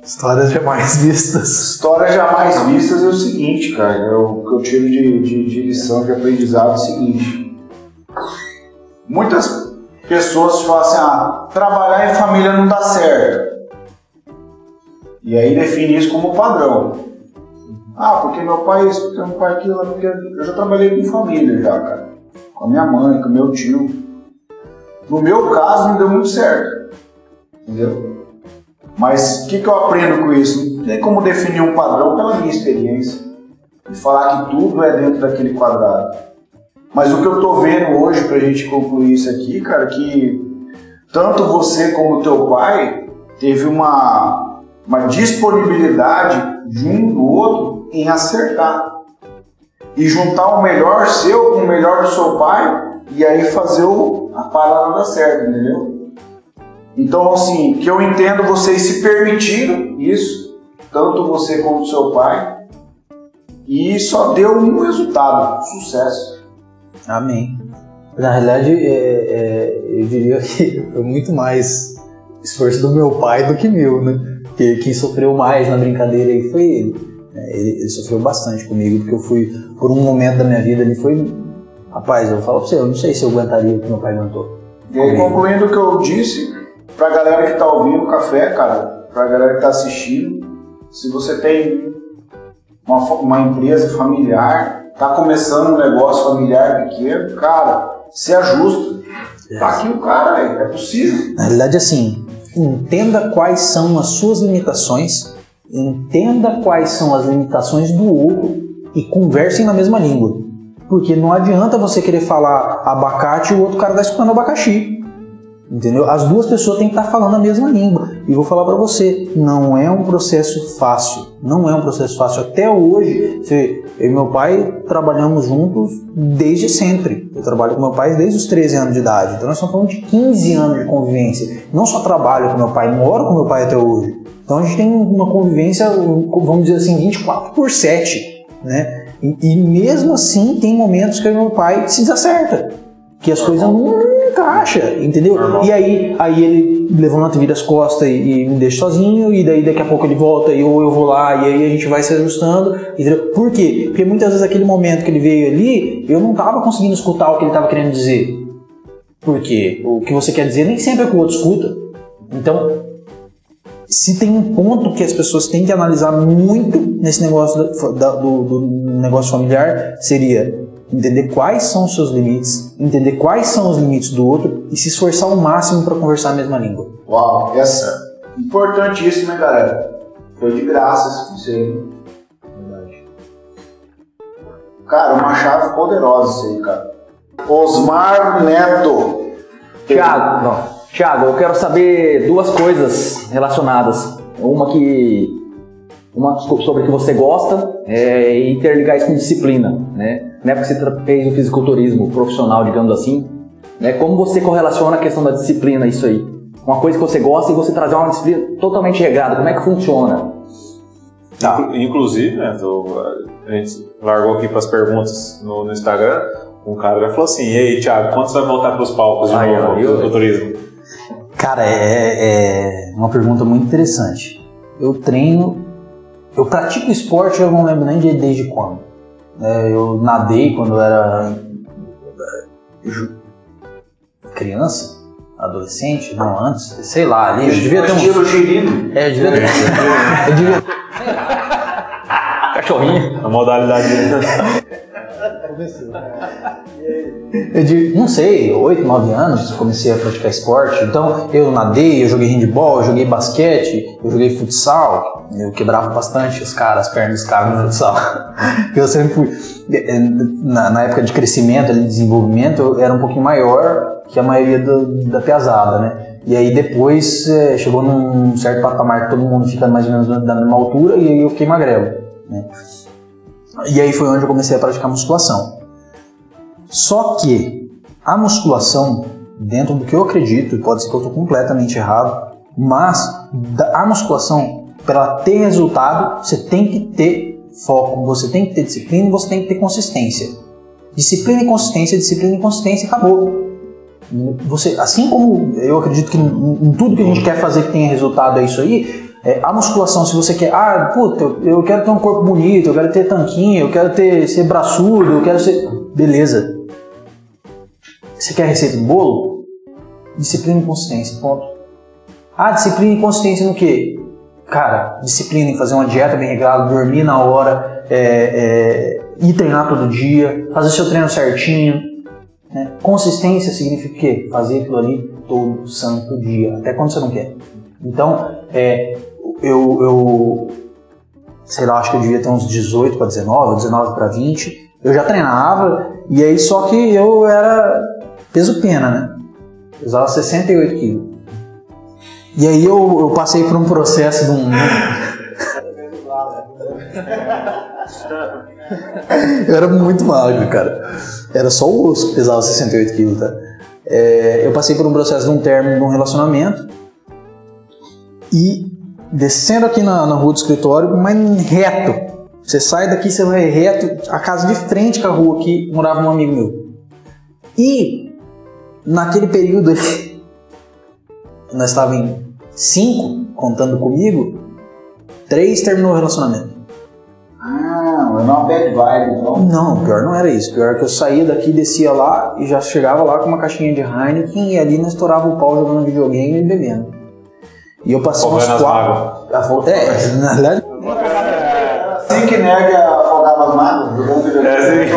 Histórias jamais vistas. histórias jamais vistas é o seguinte, cara. é O que eu tiro de, de, de lição, de aprendizado é o seguinte. Muitas pessoas falam assim, ah, trabalhar em família não dá certo. E aí define isso como padrão. Ah, porque meu pai isso, porque meu pai aquilo, eu já trabalhei com família já, cara. Com a minha mãe, com meu tio. No meu caso não deu muito certo. Entendeu? Mas o que, que eu aprendo com isso? Não tem como definir um padrão pela minha experiência e falar que tudo é dentro daquele quadrado. Mas o que eu tô vendo hoje pra gente concluir isso aqui, cara, que tanto você como teu pai teve uma, uma disponibilidade de um do outro em acertar. E juntar o melhor seu com o melhor do seu pai e aí fazer o, a parada dar certo, entendeu? Então, assim, que eu entendo vocês se permitiram isso, tanto você como seu pai, e só deu um resultado, sucesso. Amém. Na realidade, é, é, eu diria que [LAUGHS] foi muito mais esforço do meu pai do que meu, né? Porque quem sofreu mais na brincadeira aí foi ele. É, Ele, ele sofreu bastante comigo, porque eu fui, por um momento da minha vida, ele foi. Rapaz, eu falo pra você, eu não sei se eu aguentaria o que meu pai aguentou. E aí, concluindo o que eu disse, pra galera que tá ouvindo o café, cara, pra galera que tá assistindo, se você tem uma, uma empresa familiar, tá começando um negócio familiar pequeno, cara, se ajusta. Tá aqui o cara, velho, é possível. Na realidade, assim, entenda quais são as suas limitações, entenda quais são as limitações do outro e conversem na mesma língua. Porque não adianta você querer falar abacate e o outro cara tá escutando abacaxi. Entendeu? As duas pessoas têm que estar falando a mesma língua. E vou falar pra você, não é um processo fácil. Não é um processo fácil. Até hoje, você- eu e meu pai trabalhamos juntos desde sempre. Eu trabalho com meu pai desde os 13 anos de idade. Então nós estamos falando de 15 anos de convivência. Não só trabalho com meu pai, moro com meu pai até hoje. Então a gente tem uma convivência, vamos dizer assim, 24 por 7. Né? E, e mesmo assim tem momentos que eu meu pai se desacerta. Que as coisas não encaixam, entendeu? Normal. E aí, aí ele levanta, vira as costas e, e me deixa sozinho, e daí daqui a pouco ele volta e ou eu vou lá, e aí a gente vai se ajustando, entendeu? Por quê? Porque muitas vezes aquele momento que ele veio ali, eu não tava conseguindo escutar o que ele tava querendo dizer. Por quê? O que você quer dizer nem sempre é o que o outro escuta. Então, se tem um ponto que as pessoas têm que analisar muito nesse negócio da- do, do negócio familiar, seria entender quais são os seus limites, entender quais são os limites do outro e se esforçar ao máximo para conversar a mesma língua. Uau, essa importantíssimo, né, galera? Foi de graça isso aí. Verdade. Cara, uma chave poderosa isso aí, cara. Osmar Neto. Tiago, não. Tiago, eu quero saber duas coisas relacionadas. Uma que. Uma so- sobre o que você gosta é, e interligar isso com disciplina, né? Na época que você fez o fisiculturismo profissional, digamos assim, né? Como você correlaciona a questão da disciplina, isso aí? Uma coisa que você gosta e você trazer uma disciplina totalmente regrada, como é que funciona? Tá. Inclu- Inclusive, né, tô- a gente largou aqui para as perguntas no, no Instagram. Um cara já falou assim: E aí, Thiago, quando você vai voltar para os palcos de novo eu- do turismo? Cara, é, é uma pergunta muito interessante. Eu treino eu pratico esporte, eu não lembro nem de, desde quando. É, eu nadei quando eu era eh, criança, adolescente, não antes, sei lá, ali, eu devia ter girino. É, eu devia ter. eu devia Cachorrinho. [LAUGHS] A modalidade [LAUGHS] [LAUGHS] Eu de, não sei, 8, 9 anos comecei a praticar esporte. Então eu nadei, eu joguei handball, eu joguei basquete, eu joguei futsal. Eu quebrava bastante os caras, as pernas dos caras no futsal. [LAUGHS] eu sempre fui. Na, na época de crescimento, de desenvolvimento, eu era um pouquinho maior que a maioria do- da pesada, né? E aí depois eh, chegou num certo patamar que todo mundo fica mais ou menos da mesma altura e aí eu fiquei magrelo. Né? E aí foi onde eu comecei a praticar musculação. Só que a musculação, dentro do que eu acredito, e pode ser que eu estou completamente errado, mas a musculação, para ela ter resultado, você tem que ter foco, você tem que ter disciplina e você tem que ter consistência. Disciplina e consistência, disciplina e consistência, acabou. Você, assim como eu acredito que em tudo que a gente quer fazer que tenha resultado é isso aí, é, a musculação, se você quer, ah, puta, eu, quero ter um corpo bonito, eu quero ter tanquinho, eu quero ter, ser braçudo, eu quero ser. Beleza. Você quer receita do bolo? Disciplina e consistência, ponto. Ah, disciplina e consistência no quê? Cara, disciplina em fazer uma dieta bem regrada, dormir na hora, é, é, ir treinar todo dia, fazer seu treino certinho. né? Consistência significa o quê? Fazer aquilo ali todo santo dia, até quando você não quer. Então, é, eu, eu sei lá, acho que eu devia ter uns 18 para 19, 19 para 20. Eu já treinava, e aí só que eu era peso pena, né? Pesava 68 quilos. E aí eu, eu passei por um processo de um. eu era muito magro, cara. Era só o osso que pesava 68 quilos, tá? É, eu passei por um processo de um término de um relacionamento e descendo aqui na, na rua do escritório, mas reto. Você sai daqui, você vai reto, a casa de frente com a rua aqui, morava um amigo meu. E naquele período [LAUGHS] nós estávamos em cinco, contando comigo, três terminou o relacionamento. Ah, é uma bad vibe, então. Não, pior não era isso. Pior que eu saía daqui, descia lá e já chegava lá com uma caixinha de Heineken e ali nós estourava o pau jogando videogame e bebendo. E eu passei umas Afogando quatro. Afo- É, na verdade. Assim que nerd afogava jogando videogame,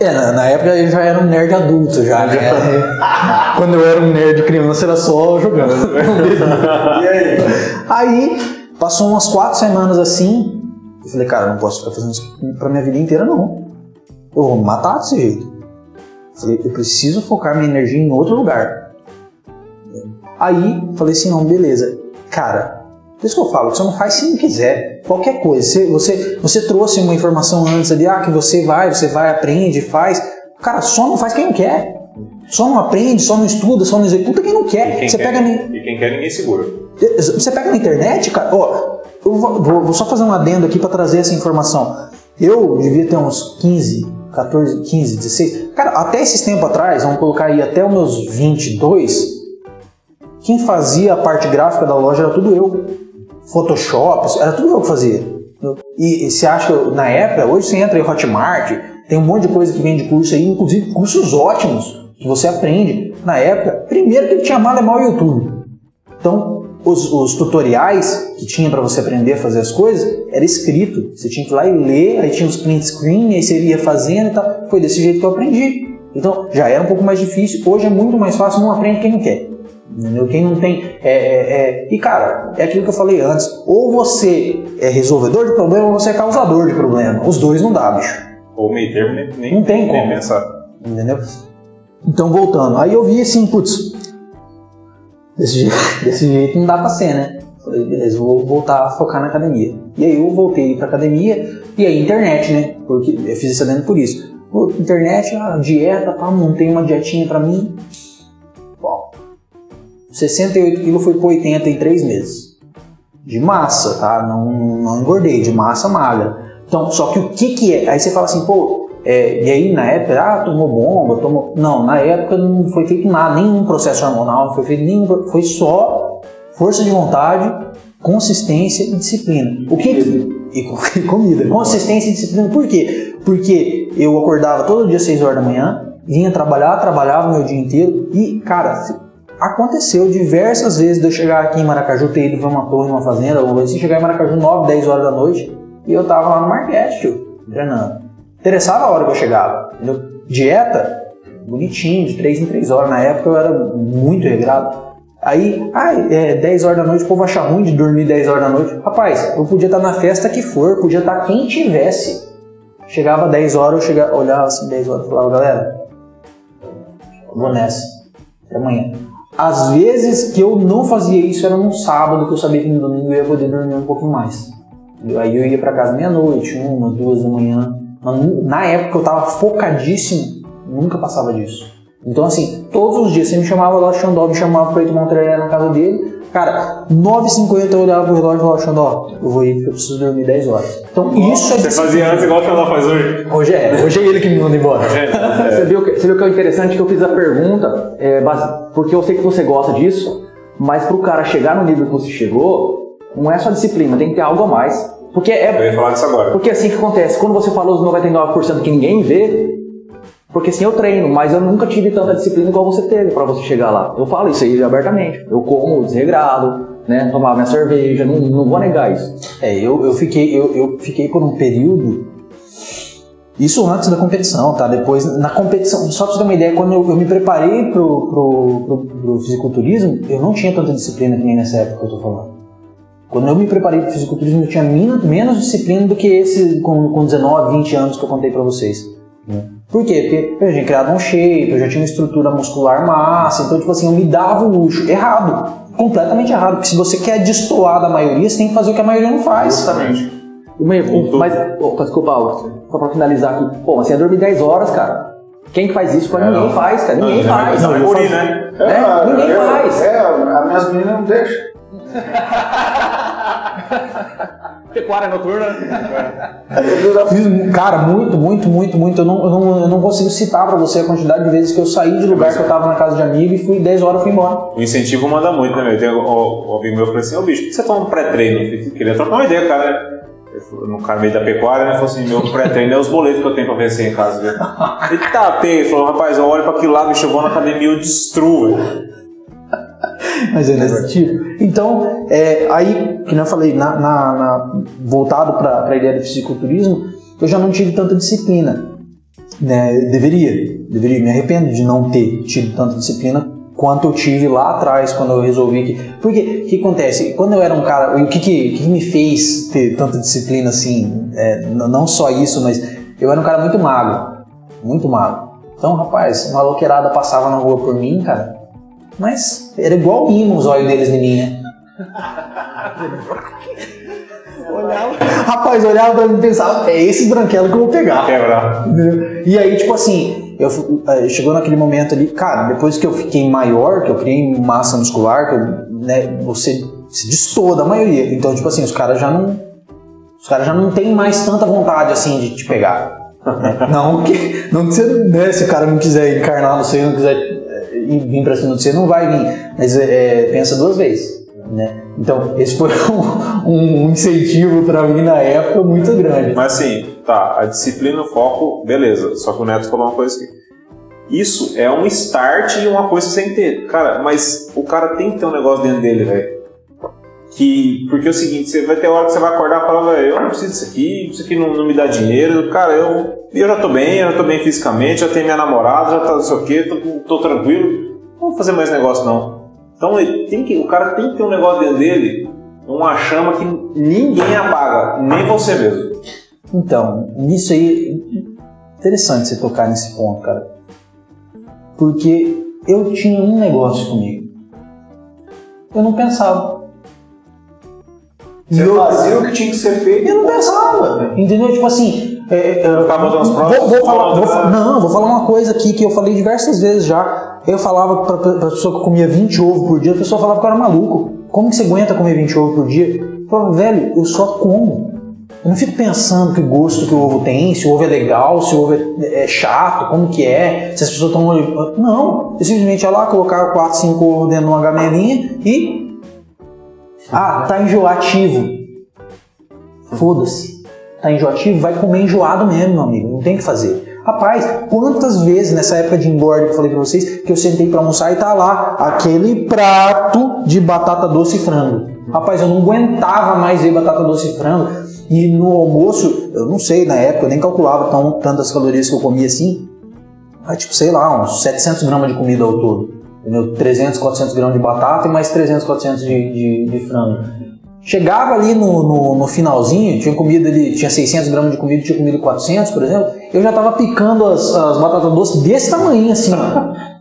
É. É, na, na época eu já era um nerd adulto já, né? [LAUGHS] Quando eu era um nerd criança era só jogando. [LAUGHS] E aí? Aí, passou umas quatro semanas assim, eu falei, cara, eu não posso ficar fazendo isso pra minha vida inteira não. Eu vou me matar desse jeito. Eu Falei, eu preciso focar minha energia em outro lugar. Aí, falei assim, não, beleza. Cara, por isso que eu falo, você não faz se não quiser. Qualquer coisa. Você, você, você trouxe uma informação antes ali, ah, que você vai, você vai, aprende, faz. Cara, só não faz quem não quer. Só não aprende, só não estuda, só não executa quem não quer. quem, Você quer, pega nem. e quem quer, ninguém segura. Você pega na internet, cara, ó, eu vou, vou- vou só fazer um adendo aqui pra trazer essa informação. Eu devia ter uns 15, 14, 15, 16. Cara, até esses tempos atrás, vamos colocar aí até os meus 22, quem fazia a parte gráfica da loja era tudo eu. Photoshop, era tudo eu que fazia. E, você acha na época, hoje você entra em Hotmart, tem um monte de coisa que vem de curso aí, inclusive cursos ótimos que você aprende. Na época, primeiro que tinha mal é mal o YouTube. Então, os, os tutoriais que tinha para você aprender a fazer as coisas era escrito. Você tinha que ir lá e ler, aí tinha os print screen, aí você ia fazendo e tal. Foi desse jeito que eu aprendi. Então, já era um pouco mais difícil. Hoje é muito mais fácil, não aprende quem não quer. Entendeu? Quem não tem. É, é, é- E, cara, é aquilo que eu falei antes. Ou você é resolvedor de problema ou você é causador de problema. Os dois não dá, bicho. Ou meio termo, nem, nem, Não tem como. pensar. Entendeu? Então, voltando. Aí eu vi assim, putz, desse jeito, [LAUGHS] desse jeito não dá pra ser, né? Falei, beleza, vou voltar a focar na academia. E aí eu voltei pra academia e aí internet, né? Porque eu fiz esse adendo por isso. Pô, internet, ah, dieta, tá, montei uma dietinha pra mim. Bom, 68 quilos foi pra 80 em 3 meses. De massa, tá? Não, não engordei, de massa magra. Então, só que o que que é? Aí você fala assim, pô, é, e aí na época, ah, tomou bomba, tomou. Não, na época não foi feito nada, nenhum processo hormonal, não foi feito nenhum. Foi só força de vontade consistência e disciplina. O que e, com- [LAUGHS] e comida. Consistência e disciplina. Por quê? Porque eu acordava todo dia às 6 horas da manhã, vinha trabalhar, trabalhava o meu dia inteiro e, cara, aconteceu diversas vezes de eu chegar aqui em Maracaju, ter ido ver uma torre, uma fazenda, coisa assim, chegar em Maracaju 9, 10 horas da noite e eu tava lá no Marquete, tio, treinando. Interessava a hora que eu chegava, entendeu? Dieta, bonitinho, de 3 em 3 horas. Na época eu era muito regrado. Aí, ai, é 10 horas da noite, o povo acha ruim de dormir 10 horas da noite. Rapaz, eu podia estar na festa que for, podia estar quem tivesse. Chegava 10 horas, eu chegava, olhava assim, 10 horas, falava, galera, vou nessa, até amanhã. Às vezes que eu não fazia isso era num sábado, que eu sabia que no domingo eu ia poder dormir um pouquinho mais. Aí eu ia pra casa meia-noite, uma, duas da manhã. Na época eu tava focadíssimo, nunca passava disso. Então, assim, todos os dias você me chamava lá, o Xandó me chamava pra ir tomar um trelé na casa dele. Cara, 9h50 eu olhava pro relógio e falava, Xandó, eu vou ir porque eu preciso dormir 10 horas. Então, isso é Você fazia antes igual que ela faz hoje. Hoje é, hoje é ele que me manda embora. [LAUGHS] Você viu, que, você viu que é interessante que eu fiz a pergunta, é, porque eu sei que você gosta disso, mas pro cara chegar no nível que você chegou, não é só disciplina, tem que ter algo a mais. Porque Eu é, ia falar disso agora. porque é assim que acontece. Quando você falou os 99% que ninguém vê, porque assim eu treino, mas eu nunca tive tanta disciplina igual você teve pra você chegar lá. Eu falo isso aí abertamente. Eu como desregrado, né? Tomava minha cerveja, não, não vou negar isso. É, eu, eu, fiquei, eu, eu fiquei por um período. Isso antes da competição, tá? Depois, na competição, só pra você ter uma ideia, quando eu, eu me preparei pro, pro, pro, pro fisiculturismo, eu não tinha tanta disciplina que nem nessa época que eu tô falando. Quando eu me preparei pro fisiculturismo, eu tinha menos disciplina do que esse com, com 19, 20 anos que eu contei pra vocês. né? Por quê? Porque eu já tinha criado um shape, eu já tinha uma estrutura muscular massa, então, tipo assim, eu me dava o luxo. Errado. Completamente errado. Porque se você quer destoar da maioria, você tem que fazer o que a maioria não faz. Justamente. Uma, Voltou. mas, oh, desculpa, Alves, só pra finalizar aqui. Pô, mas você ia dormir 10 horas, cara. Quem que faz isso? É, ninguém não. faz, cara. Ninguém Não, faz. Não, eu é por faço- né? É, ninguém eu- faz. É, as minhas meninas não deixam. [LAUGHS] Pecuária noturna. Eu [LAUGHS] já fiz, cara, muito, muito, muito, muito. Eu não, eu não, eu não consigo citar pra você a quantidade de vezes que eu saí de lugar que eu tava na casa de amigo e fui 10 horas e fui embora. O incentivo manda muito, né, meu? Tem o, o, o amigo meu falou assim, ô bicho, por que você toma um pré-treino? Eu falei, Queria trocar uma ideia, cara. né? Ele falou, No cara meio da pecuária, né? Falou assim, meu pré-treino é os boletos que eu tenho pra vencer em casa, viu? Ele tá, tem. Ele falou, rapaz, eu olho pra aquele lado, bicho, eu vou na academia, eu destruo. [LAUGHS] Mas é desse tipo. Então, é, aí, que eu falei, na, na- na- voltado para a ideia do fisiculturismo, eu já não tive tanta disciplina. Né? Deveria, deveria. Me arrependo de não ter tido tanta disciplina quanto eu tive lá atrás, quando eu resolvi que. Porque o que acontece? Quando eu era um cara. O que, que, que me fez ter tanta disciplina assim? é, não só isso, mas eu era um cara muito magro. Muito magro. Então, rapaz, uma loqueirada passava na rua por mim, cara. Mas era igual imã os olhos deles em mim, né? olhava, rapaz, olhava pra mim e pensava, é esse branquelo que eu vou pegar. Quebrar. E aí, tipo assim, eu, eh, chegou naquele momento ali, cara, depois que eu fiquei maior, que eu criei massa muscular, que eu, né, você se destoa da maioria. Então, tipo assim, os caras já não. Os caras já não têm mais tanta vontade assim de te pegar. né? não que, não que você, né, se o cara não quiser encarnar no você, não quiser vir pra cima de você, não vai vir. Mas eh, pensa duas vezes. Né? Então, esse foi [LAUGHS] um, um incentivo pra mim na época muito grande. Mas assim, tá, a disciplina, o foco, beleza. Só que o Neto falou uma coisa que. Isso é um start e uma coisa sem ter. Cara, mas o cara tem que ter um negócio dentro dele, velho. Que, porque é o seguinte, você vai ter hora que você vai acordar e falar, eu não preciso disso aqui, isso aqui não, não me dá dinheiro, cara, eu, eu já tô bem, eu já tô bem fisicamente, já tenho minha namorada, já tá não sei o quê, tô, tô tranquilo, não vou fazer mais negócio não. Então tem que, o cara tem que ter um negócio dentro dele, uma chama que ninguém apaga, nem você mesmo. Então, nisso aí, interessante você tocar nesse ponto, cara. Porque eu tinha um negócio comigo. Eu não pensava. Você E eu, fazia o que tinha que ser feito. eu não pensava. Entendeu? Tipo assim. É, é, vou, vou falar, vou, né? não, vou falar uma coisa aqui que eu falei diversas vezes já. Eu falava pra pra pessoa que comia 20 ovos por dia, a pessoa falava que eu era maluco. Como que você aguenta comer 20 ovos por dia? Eu falava, velho, eu só como. Eu não fico pensando que gosto que o ovo tem, se o ovo é legal, se o ovo é, é chato, como que é, se as pessoas estão. Não. Eu simplesmente ia lá, colocava 4, 5 ovos dentro de uma gamelinha e Ah, tá enjoativo. Foda-se. Tá enjoativo? Vai comer enjoado mesmo, meu amigo. Não tem o que fazer. Rapaz, quantas vezes nessa época de engorde que eu falei pra vocês que eu sentei pra almoçar e tá lá aquele prato de batata doce e frango. Rapaz, eu não aguentava mais ver batata doce e frango. E no almoço, eu não sei, na época eu nem calculava tão, tantas calorias que eu comia assim. Mas tipo, sei lá, uns 700 gramas de comida ao todo. Entendeu? 300, 400 gramas de batata e mais 300, 400 de, de, de frango. Chegava ali no, no, no, finalzinho, tinha comido ali, tinha 600 gramas de comida, tinha comido 400, por exemplo, eu já tava picando as, as batatas doces desse tamanho, assim,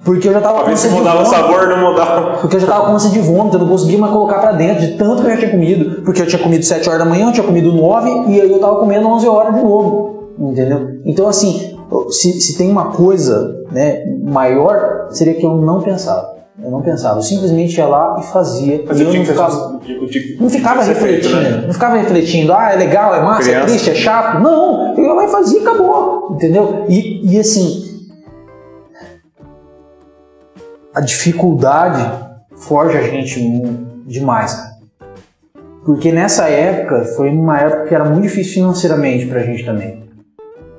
porque eu já tava com se de mudava o vômito. sabor, não mudava. Porque eu já tava com ânsia de vômito, eu não conseguia mais colocar pra dentro, de tanto que eu já tinha comido. Porque eu tinha comido 7 horas da manhã, eu tinha comido 9, e aí eu tava comendo 11 horas de novo. Entendeu? Então, assim, se, se tem uma coisa né, maior, seria que eu não pensava. Eu não pensava, eu simplesmente ia lá e fazia. Mas e eu tinha não ficava, não ficava que ser feito, refletindo, né? não ficava refletindo, ah, é legal, é massa, é Criança. triste, é chato. Não, eu ia lá e fazia e acabou, entendeu? E, e assim, a dificuldade forja a gente demais. Porque nessa época foi uma época que era muito difícil financeiramente pra gente também.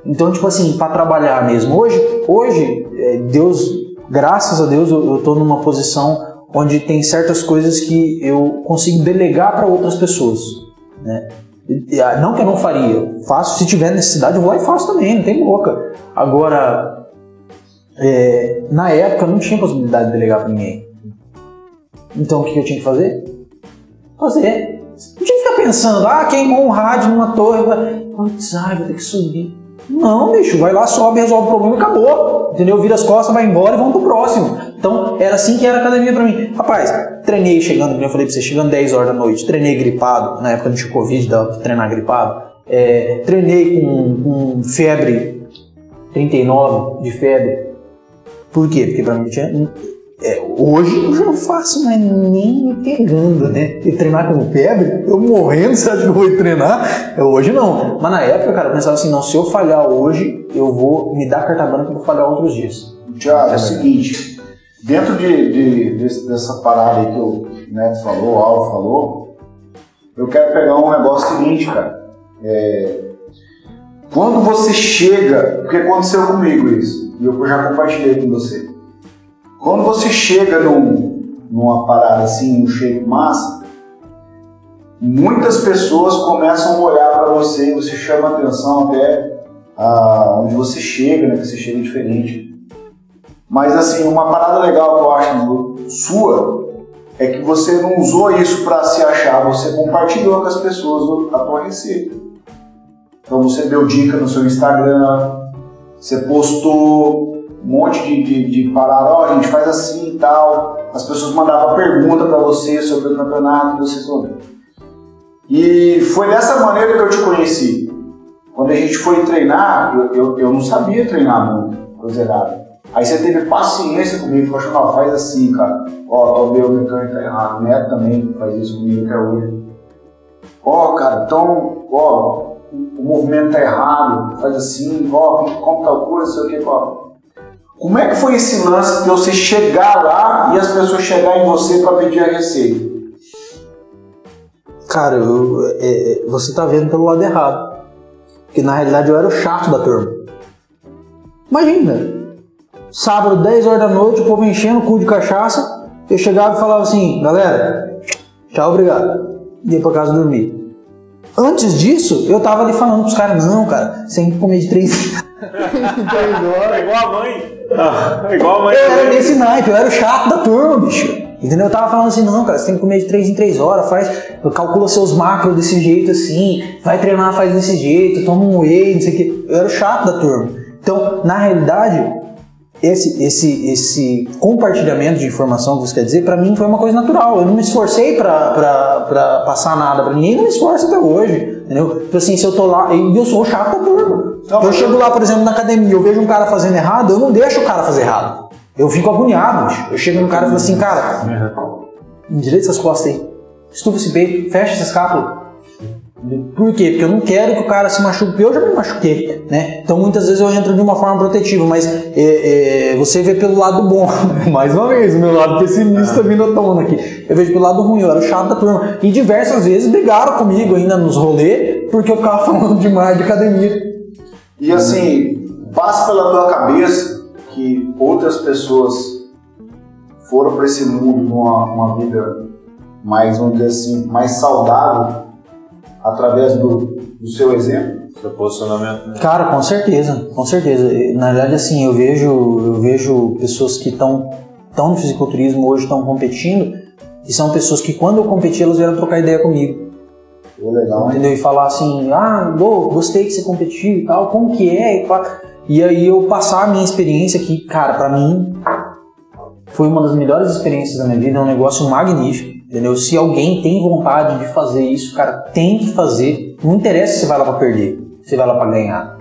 Então, tipo assim, pra trabalhar mesmo. Hoje, hoje, é, Deus, graças a Deus, eu, tô numa posição onde tem certas coisas que eu consigo delegar para outras pessoas, né? Ah, Não que eu não faria, eu faço, se tiver necessidade eu vou e faço também, não tem boca. Agora, é, na época eu não tinha possibilidade de delegar para ninguém. Então o que eu tinha que fazer? Fazer. Não tinha que ficar pensando, ah, queimou um rádio numa torre, putz, ai, vou ter que subir. Não, bicho, vai lá, sobe, resolve o problema e acabou. Entendeu? Vira as costas, vai embora e vamos pro próximo. Então, era assim que era a academia pra mim. Rapaz, treinei chegando, como eu falei pra você, chegando 10 horas da noite, treinei gripado, na época não tinha Covid, dava pra treinar gripado. É, treinei com, com febre, 39 de febre. Por quê? Porque pra mim tinha. É, hoje eu não faço mais nem me pegando, né? E treinar com febre, eu morrendo, você acha que eu vou treinar? É, Hoje não. Mas na época, cara, eu pensava assim: não, se eu falhar hoje, eu vou me dar carta branca que eu vou falhar outros dias. Tiago, é o seguinte, dentro de, de- desse- dessa parada aí que o Neto falou, o Alvo falou, eu quero pegar um negócio seguinte, cara. É, quando você chega, porque aconteceu comigo isso, e eu já compartilhei com você. Quando você chega num, numa parada assim, um shape massa, muitas pessoas começam a olhar para você e você chama atenção até ah, onde você chega, né? Que você chega diferente. Mas assim, uma parada legal que eu acho sua é que você não usou isso para se achar, você compartilhou com as pessoas a tua receita. Então você deu dica no seu Instagram, você postou um monte de, de, de ó, a gente faz assim e tal. As pessoas mandavam pergunta para você sobre o campeonato, você soube. E foi dessa maneira que eu te conheci. Quando a gente foi treinar, eu, eu, eu não sabia treinar muito, errada. Aí você teve paciência comigo, falou, assim, faz assim, cara. Ó, tô meu mecânico tá errado. O Neto também faz isso comigo até hoje. Ó, cara, então, ó, o movimento tá errado, faz assim, ó, como tal coisa, sei o que, ó. Como é que foi esse lance de você chegar lá e as pessoas chegarem em você para pedir a receita? Cara, eu- é, é, você tá vendo pelo lado errado. Porque na realidade eu era o chato da turma. Imagina, sábado, 10 horas da noite, o povo enchendo o cu de cachaça. Eu chegava e falava assim, galera, tchau, obrigado. Ia pra casa dormir. Antes disso, eu tava ali falando pros caras, não, cara, você tem que comer de três. [LAUGHS] É igual a mãe. Ah, é igual a mãe. Eu era nesse naipe, eu era o chato da turma, bicho. Entendeu? Eu tava falando assim, não, cara, você tem que comer de 3 em 3 horas, faz, calcula seus macros desse jeito assim, vai treinar, faz desse jeito, toma um whey, não sei o que. Eu era o chato da turma. Então, na realidade, esse, esse, esse compartilhamento de informação que você quer dizer, pra mim foi uma coisa natural. Eu não me esforcei pra, pra, pra passar nada pra ninguém, não me esforço até hoje. Entendeu? Então, assim, se eu tô lá, e eu sou chato turma. Não, eu chego lá, por exemplo, na academia, eu vejo um cara fazendo errado, eu não deixo o cara fazer errado. Eu fico agoniado, bicho. Eu chego no cara e falo assim, cara, endireita essas costas aí. Estufa esse peito, fecha essa escápula. Por quê? Porque eu não quero que o cara se machuque, porque eu já me machuquei, né? Então muitas vezes eu entro de uma forma protetiva, mas é, é, você vê pelo lado bom. [LAUGHS] Mais uma vez, o meu lado pessimista vindo à tona aqui. Eu vejo pelo lado ruim, eu era o chato da turma. E diversas vezes brigaram comigo ainda nos rolês, porque eu ficava [LAUGHS] falando demais de academia. E assim, passa pela tua cabeça que outras pessoas foram para esse mundo numa uma vida mais, vamos dizer assim, mais saudável através do, do seu exemplo? Seu posicionamento. Né? Cara, com certeza, com certeza. Na verdade, assim, eu vejo, eu vejo pessoas que estão tão no fisiculturismo hoje, estão competindo, e são pessoas que quando eu competi, elas vieram trocar ideia comigo. Pô, legal, Entendeu? E falar assim, ah, Lô, gostei que você competiu e tal, como que é? E, e aí eu passar a minha experiência que, cara, pra mim, foi uma das melhores experiências da minha vida, é um negócio magnífico. Entendeu? Se alguém tem vontade de fazer isso, cara, tem que fazer. Não interessa se vai lá para perder, se vai lá para ganhar.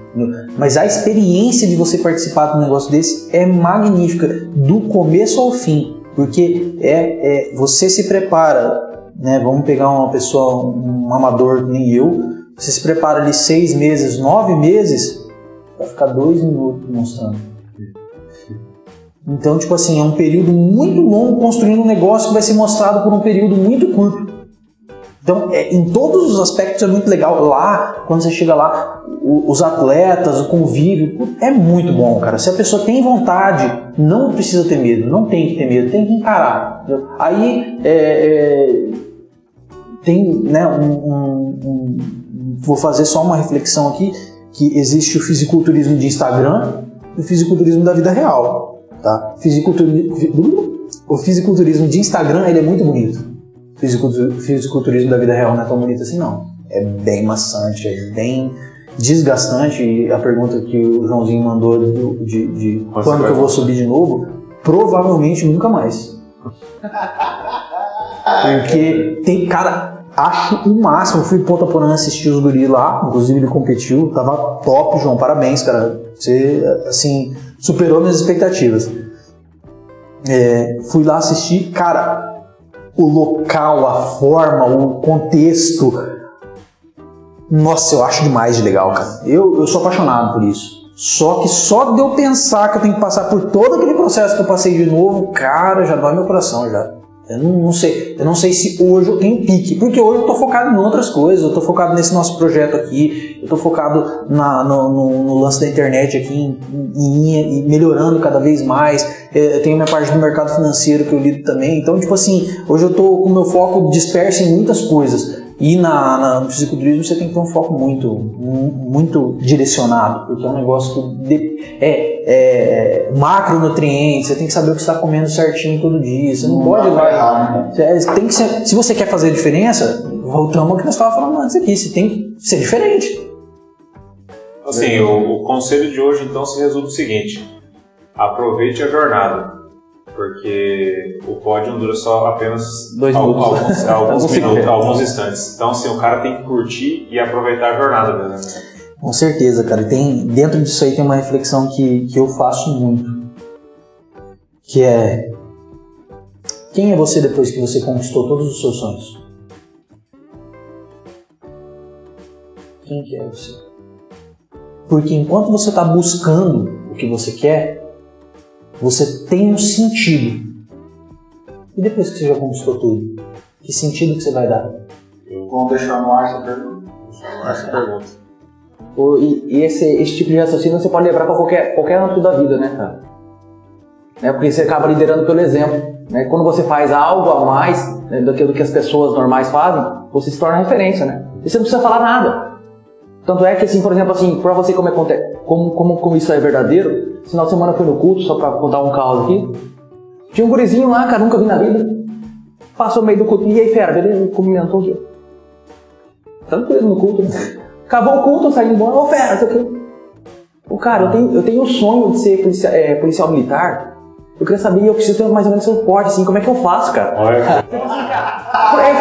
Mas a experiência de você participar de um negócio desse é magnífica, do começo ao fim, porque é, é você se prepara, né? Vamos pegar uma pessoa, um amador nem eu, você se prepara ali seis meses, nove meses, vai ficar dois minutos mostrando então, tipo assim, é um período muito longo construindo um negócio que vai ser mostrado por um período muito curto. Então, é, em todos os aspectos é muito legal. Lá, quando você chega lá, o, os atletas, o convívio, é muito bom, cara. Se a pessoa tem vontade, não precisa ter medo, não tem que ter medo, tem que encarar. Entendeu? Aí, é, é, tem, né, um, um, um, vou fazer só uma reflexão aqui, que existe o fisiculturismo de Instagram e o fisiculturismo da vida real. Tá? Fisiculturismo, o fisiculturismo de Instagram ele é muito bonito. O fisiculturismo da vida real não é tão bonito assim, não. É bem maçante, é bem desgastante. E a pergunta que o Joãozinho mandou de, de, de quando que eu vou subir de novo, provavelmente nunca mais. [LAUGHS] Porque tem, cara, acho o máximo. Eu fui Ponta Porã assistir os guris lá, inclusive ele competiu, tava top, João, parabéns, cara. Você, assim, superou minhas expectativas. É, fui lá assistir, cara, o local, a forma, o contexto. Nossa, eu acho demais de legal, cara. Eu, eu sou apaixonado por isso. Só que só de eu pensar que eu tenho que passar por todo aquele processo que eu passei de novo, cara, já dói meu coração já. Eu não, não, sei, eu não sei se hoje eu tenho pique, porque hoje eu estou focado em outras coisas, eu estou focado nesse nosso projeto aqui, eu estou focado na, no, no, no, lance da internet aqui, em, em, em, melhorando cada vez mais. É, eu tenho minha parte do mercado financeiro que eu lido também, então, tipo assim, hoje eu estou com o meu foco disperso em muitas coisas. E na, na, no fisiculturismo você tem que ter um foco muito, muito direcionado, porque é um negócio que de, é, é macronutrientes, você tem que saber o que você está comendo certinho todo dia, você não, não pode vai, né? tem que ser, Se você quer fazer a diferença, voltamos ao que nós estávamos falando antes aqui, você tem que ser diferente. Assim, o, o conselho de hoje então se resume no seguinte: aproveite a jornada porque o pódio dura só apenas Dois alguns, alguns, alguns [LAUGHS] minutos, alguns instantes. Então, assim, o cara tem que curtir e aproveitar a jornada mesmo. Né? Com certeza, cara. tem, dentro disso aí tem uma reflexão que, que eu faço muito, que é quem é você depois que você conquistou todos os seus sonhos? Quem que é você? Porque enquanto você está buscando o que você quer, você tem um sentido. E depois que você já conquistou tudo, que sentido que você vai dar? Vamos deixar no ar essa pergunta. Deixar no ar essa pergunta. e, e esse, esse tipo de raciocínio você pode levar para qualquer, qualquer âmbito da vida, né, cara? Né, porque você acaba liderando pelo exemplo. Né? Quando você faz algo a mais né, do, que, do que as pessoas normais fazem, você se torna referência, né? E você não precisa falar nada. Tanto é que, assim, por exemplo, assim, para você como, é, como, como, como isso é verdadeiro, final de semana foi no culto, só para contar um caos aqui. Tinha um gurizinho lá, cara, nunca vi na vida. Passou no meio do culto, e aí, fera, ele cumprimentou aqui. Tranquilo no culto, né? Acabou o culto, saindo embora, ô fera, isso aqui. O cara, eu tenho, eu tenho o sonho de ser policial, é, policial militar. Eu queria saber, eu preciso ter mais ou menos seu porte, assim, como é que eu faço, cara? Olha.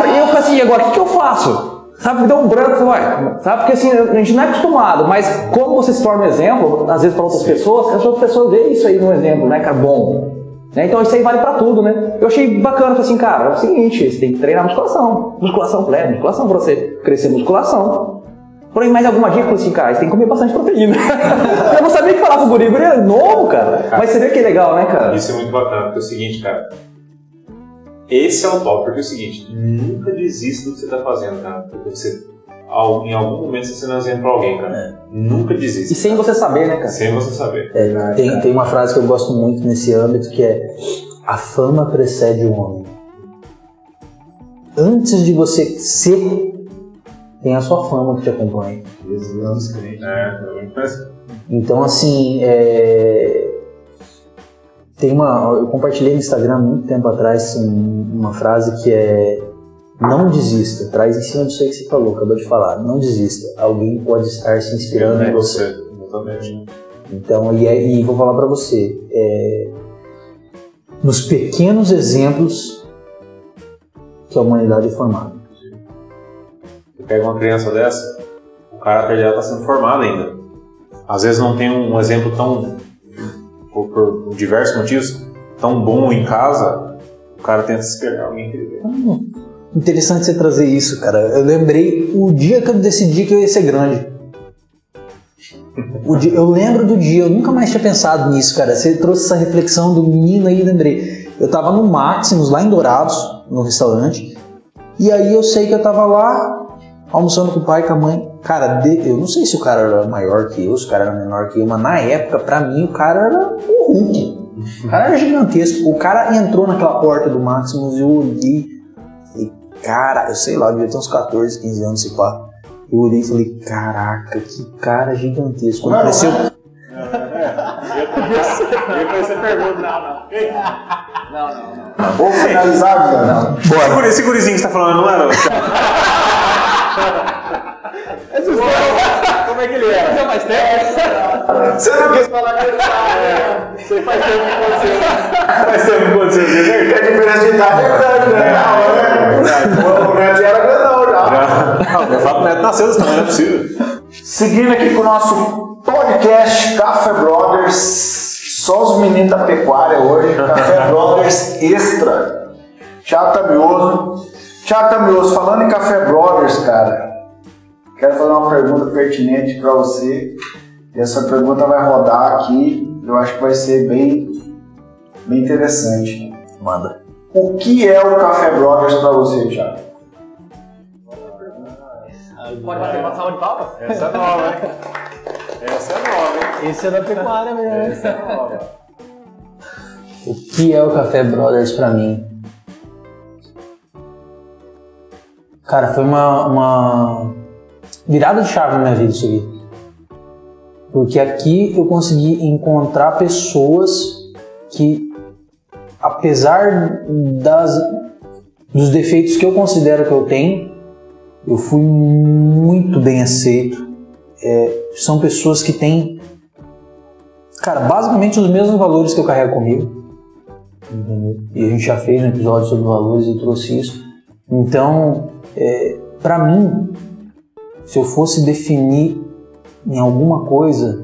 E eu falei assim, agora, o que, que eu faço? Sabe, deu um branco, ué, sabe? Porque assim, a gente não é acostumado, mas como você se torna um exemplo, às vezes para outras pessoas, as outras pessoas veem isso aí no exemplo, né, cara? Bom. Né? Então isso aí vale pra tudo, né? Eu achei bacana, falei assim, cara, é o seguinte, você tem que treinar musculação. Musculação, é, musculação pra você crescer musculação. Porém, mais alguma dica? Eu falei assim, cara, você tem que comer bastante proteína. [LAUGHS] eu não sabia o que falar pro guri, o guri é novo, cara. Mas você vê que é legal, né, cara? Isso é muito bacana, porque é o seguinte, cara. Esse é o top, porque é o seguinte, nunca desista do que você tá fazendo, cara. Porque você, em algum momento, você está sendo exemplo pra alguém, cara. Nunca desista. E sem você saber, né, cara? Sem você saber. É, tem, tem uma frase que eu gosto muito nesse âmbito que é a fama precede o homem. Antes de você ser, tem a sua fama que te acompanha. Jesus Cristo. É, é mais- Então, assim, é, tem uma. Eu compartilhei no Instagram muito tempo atrás um- uma frase que é não desista, traz em cima disso aí que você falou, acabou de falar, não desista. Alguém pode estar se inspirando em você. Exatamente. Então, e, é- e vou falar pra você, é, nos pequenos exemplos que a humanidade é formada. Você pega uma criança dessa, o caráter dela está sendo formado ainda. Às vezes não tem um exemplo tão, por, por diversos motivos, tão bom em casa, o cara tenta se em alguém que ele vê. Interessante você trazer isso, cara. Eu lembrei o dia que eu decidi que eu ia ser grande. Dia- eu lembro do dia, eu nunca mais tinha pensado nisso, cara. Você trouxe essa reflexão do menino aí, lembrei. Eu tava no Maximus, lá em Dourados, no restaurante, e aí eu sei que eu tava lá, almoçando com o pai e com a mãe. Cara, de- eu não sei se o cara era maior que eu, se o cara era menor que eu, mas na época, pra mim, o cara era um Hulk. O cara era gigantesco. O cara entrou naquela porta do Maximus e eu olhei. Falei, cara, eu sei lá, eu devia ter uns 14, 15 anos, se pá. Eu olhei e falei, caraca, que cara gigantesco. Quando Não, não E depois você pergunta, não, não. Não, não, não. Vou finalizar. Esse guri- Esse gurizinho que você tá falando, não era? [LAUGHS] Como é que ele era? Não, mais tempo? Você não quis falar que ele sabe. Você faz tempo que aconteceu. Faz tempo que aconteceu é Porque a diferença de idade é grande, né? Não, né? O Neto era grandão já. verdade. Eu falo que o Neto nasceu tamanho, não é possível. Seguindo aqui com o nosso podcast Café Brothers, só os meninos da pecuária hoje, Café [LAUGHS] Brothers Extra. Chata Mioso. Chata Mioso, falando em Café Brothers, cara, quero fazer uma pergunta pertinente para você. E essa pergunta vai rodar aqui, eu acho que vai ser bem, bem interessante. manda. O que é o Café Brothers para você, Thiago? Pode bater uma salva de palmas? Essa é nova, hein? Essa é nova, hein? Esse é da pecuária mesmo. Essa é nova. O que é o Café Brothers pra mim? Cara, foi uma, uma virada de chave na minha vida isso aqui. Porque aqui eu consegui encontrar pessoas que, apesar das, dos defeitos que eu considero que eu tenho, eu fui muito bem aceito. É, são pessoas que têm, cara, basicamente os mesmos valores que eu carrego comigo. E a gente já fez um episódio sobre valores e trouxe isso. Então, é, para mim, se eu fosse definir em alguma coisa,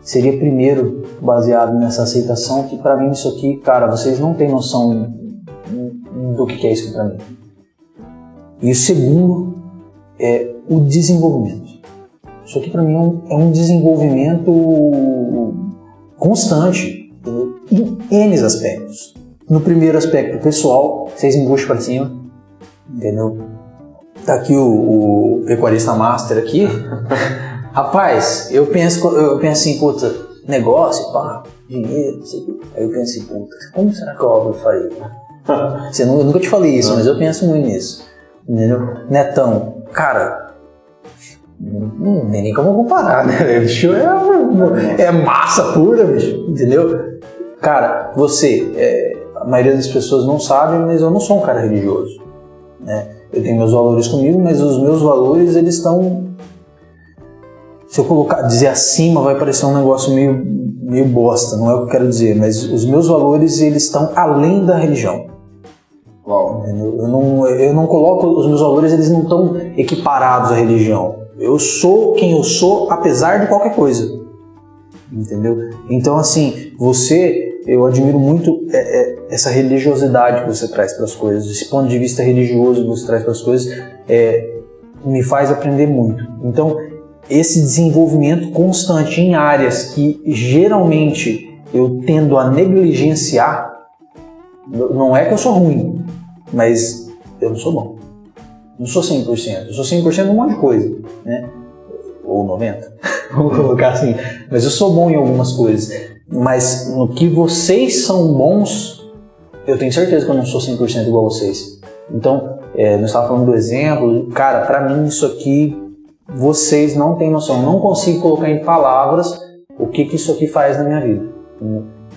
seria primeiro baseado nessa aceitação que para mim isso aqui, cara, vocês não têm noção do que é isso para mim. E o segundo é o desenvolvimento. Isso aqui para mim é um, é um desenvolvimento constante em N aspectos. No primeiro aspecto pessoal, vocês embucham para cima, entendeu? Tá aqui o, o pecuarista master aqui. [LAUGHS] Rapaz, eu penso, eu penso assim, puta, negócio, pá, dinheiro, não sei o quê. Aí eu penso assim, puta, como será que eu faria? [LAUGHS] Você eu nunca te falei isso, mas eu penso muito nisso. Entendeu? Netão, cara, não tem nem como comparar, né? Bicho é, é massa pura, bicho, entendeu? Cara, você, é, a maioria das pessoas não sabe, mas eu não sou um cara religioso, né? Eu tenho meus valores comigo, mas os meus valores, eles estão... Se eu colocar, dizer acima, vai parecer um negócio meio, meio bosta, não é o que eu quero dizer, mas os meus valores, eles estão além da religião. Uau. Eu não, eu não coloco os meus valores, eles não estão equiparados à religião. Eu sou quem eu sou, apesar de qualquer coisa. Entendeu? Então, assim, você eu admiro muito é, é, essa religiosidade que você traz para as coisas, esse ponto de vista religioso que você traz para as coisas, é, me faz aprender muito. Então, esse desenvolvimento constante em áreas que geralmente eu tendo a negligenciar, não é que eu sou ruim, mas eu não sou bom. Não sou 100%, eu sou 100% em um monte de coisa, né? Ou 90%, [LAUGHS] vamos colocar assim. Mas eu sou bom em algumas coisas. Mas no que vocês são bons, eu tenho certeza que eu não sou 100% igual a vocês. Então, é, nós estávamos falando do exemplo, cara, para mim isso aqui, vocês não têm noção. Eu não consigo colocar em palavras o que, que isso aqui faz na minha vida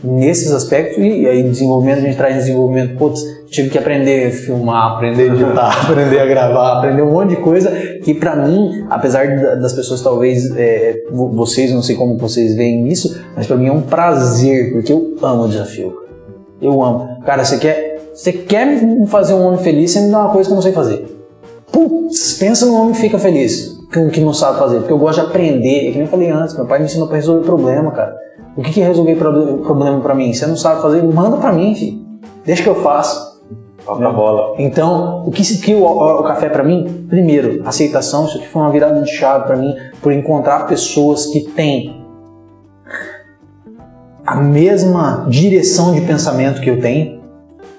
nesses aspectos e aí desenvolvimento a gente traz desenvolvimento putz, tive que aprender a filmar aprender a editar [LAUGHS] aprender a gravar aprender um monte de coisa que para mim apesar das pessoas talvez é, vocês não sei como vocês veem isso mas para mim é um prazer porque eu amo o desafio eu amo. Cara você quer você quer me fazer um homem feliz você me dá uma coisa que eu não sei fazer. Putz pensa num homem que fica feliz que não sabe fazer porque eu gosto de aprender. É que nem eu falei antes meu pai me ensinou para resolver problema cara o que, que é resolver problema para mim? Você não sabe fazer? Manda para mim, filho. Deixa que eu faço. Toca a bola. Então, o que, que o, o, o café para mim? Primeiro, aceitação. Isso aqui foi uma virada de chave para mim, por encontrar pessoas que têm a mesma direção de pensamento que eu tenho.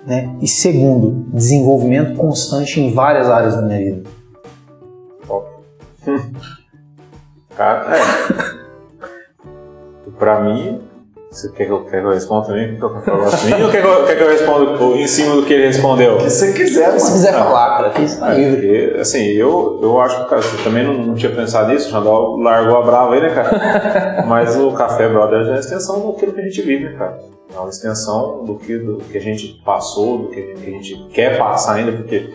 Né? E segundo, desenvolvimento constante em várias áreas da minha vida. Top. [LAUGHS] Cara, é. Pra mim, você quer que eu, quer que eu responda também? Quer que eu assim? ou quer que eu, quer que eu responda em cima do que ele respondeu? Se você quiser, mano. Se quiser falar, cara, aqui está livre. Assim, eu, eu acho que, cara, você também não, não tinha pensado nisso, o Randall largou a brava aí, né, cara? [LAUGHS] Mas o Café Brothers é a extensão daquilo que a gente vive, né, cara? É uma extensão do que, do que a gente passou, do que a gente quer passar ainda, porque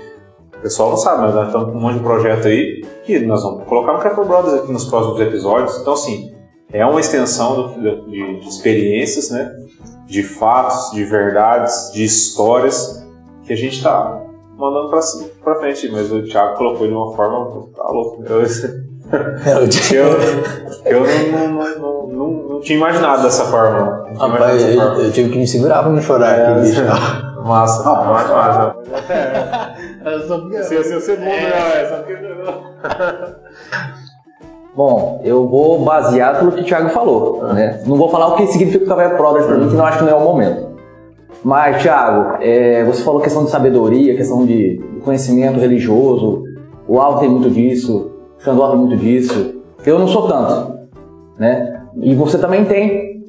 o pessoal não sabe, mas nós estamos com um monte de projeto aí que nós vamos colocar no Café Brothers aqui nos próximos episódios. Então, assim, é uma extensão do, de, de, experiências, né? de fatos, de verdades, de histórias que a gente está mandando para frente. Mas o Thiago colocou de uma forma. Tá louco. [LAUGHS] Eu, eu, eu não, não, não, não, não, tinha imaginado dessa forma. Rapaz, eu, forma. eu, tive que me segurar para não chorar é, aqui, bicho. Massa, ah, massa, massa. É, se eu ser o segundo, né? [LAUGHS] Bom, eu vou basear pelo que o Thiago falou. Né? Não vou falar o que significa o Café Brothers para mim, que não acho que não é o momento. Mas, Thiago, é, você falou questão de sabedoria, questão de conhecimento religioso. O Alto tem muito disso, o Xandó tem muito disso. Eu não sou tanto. Né? E você também tem.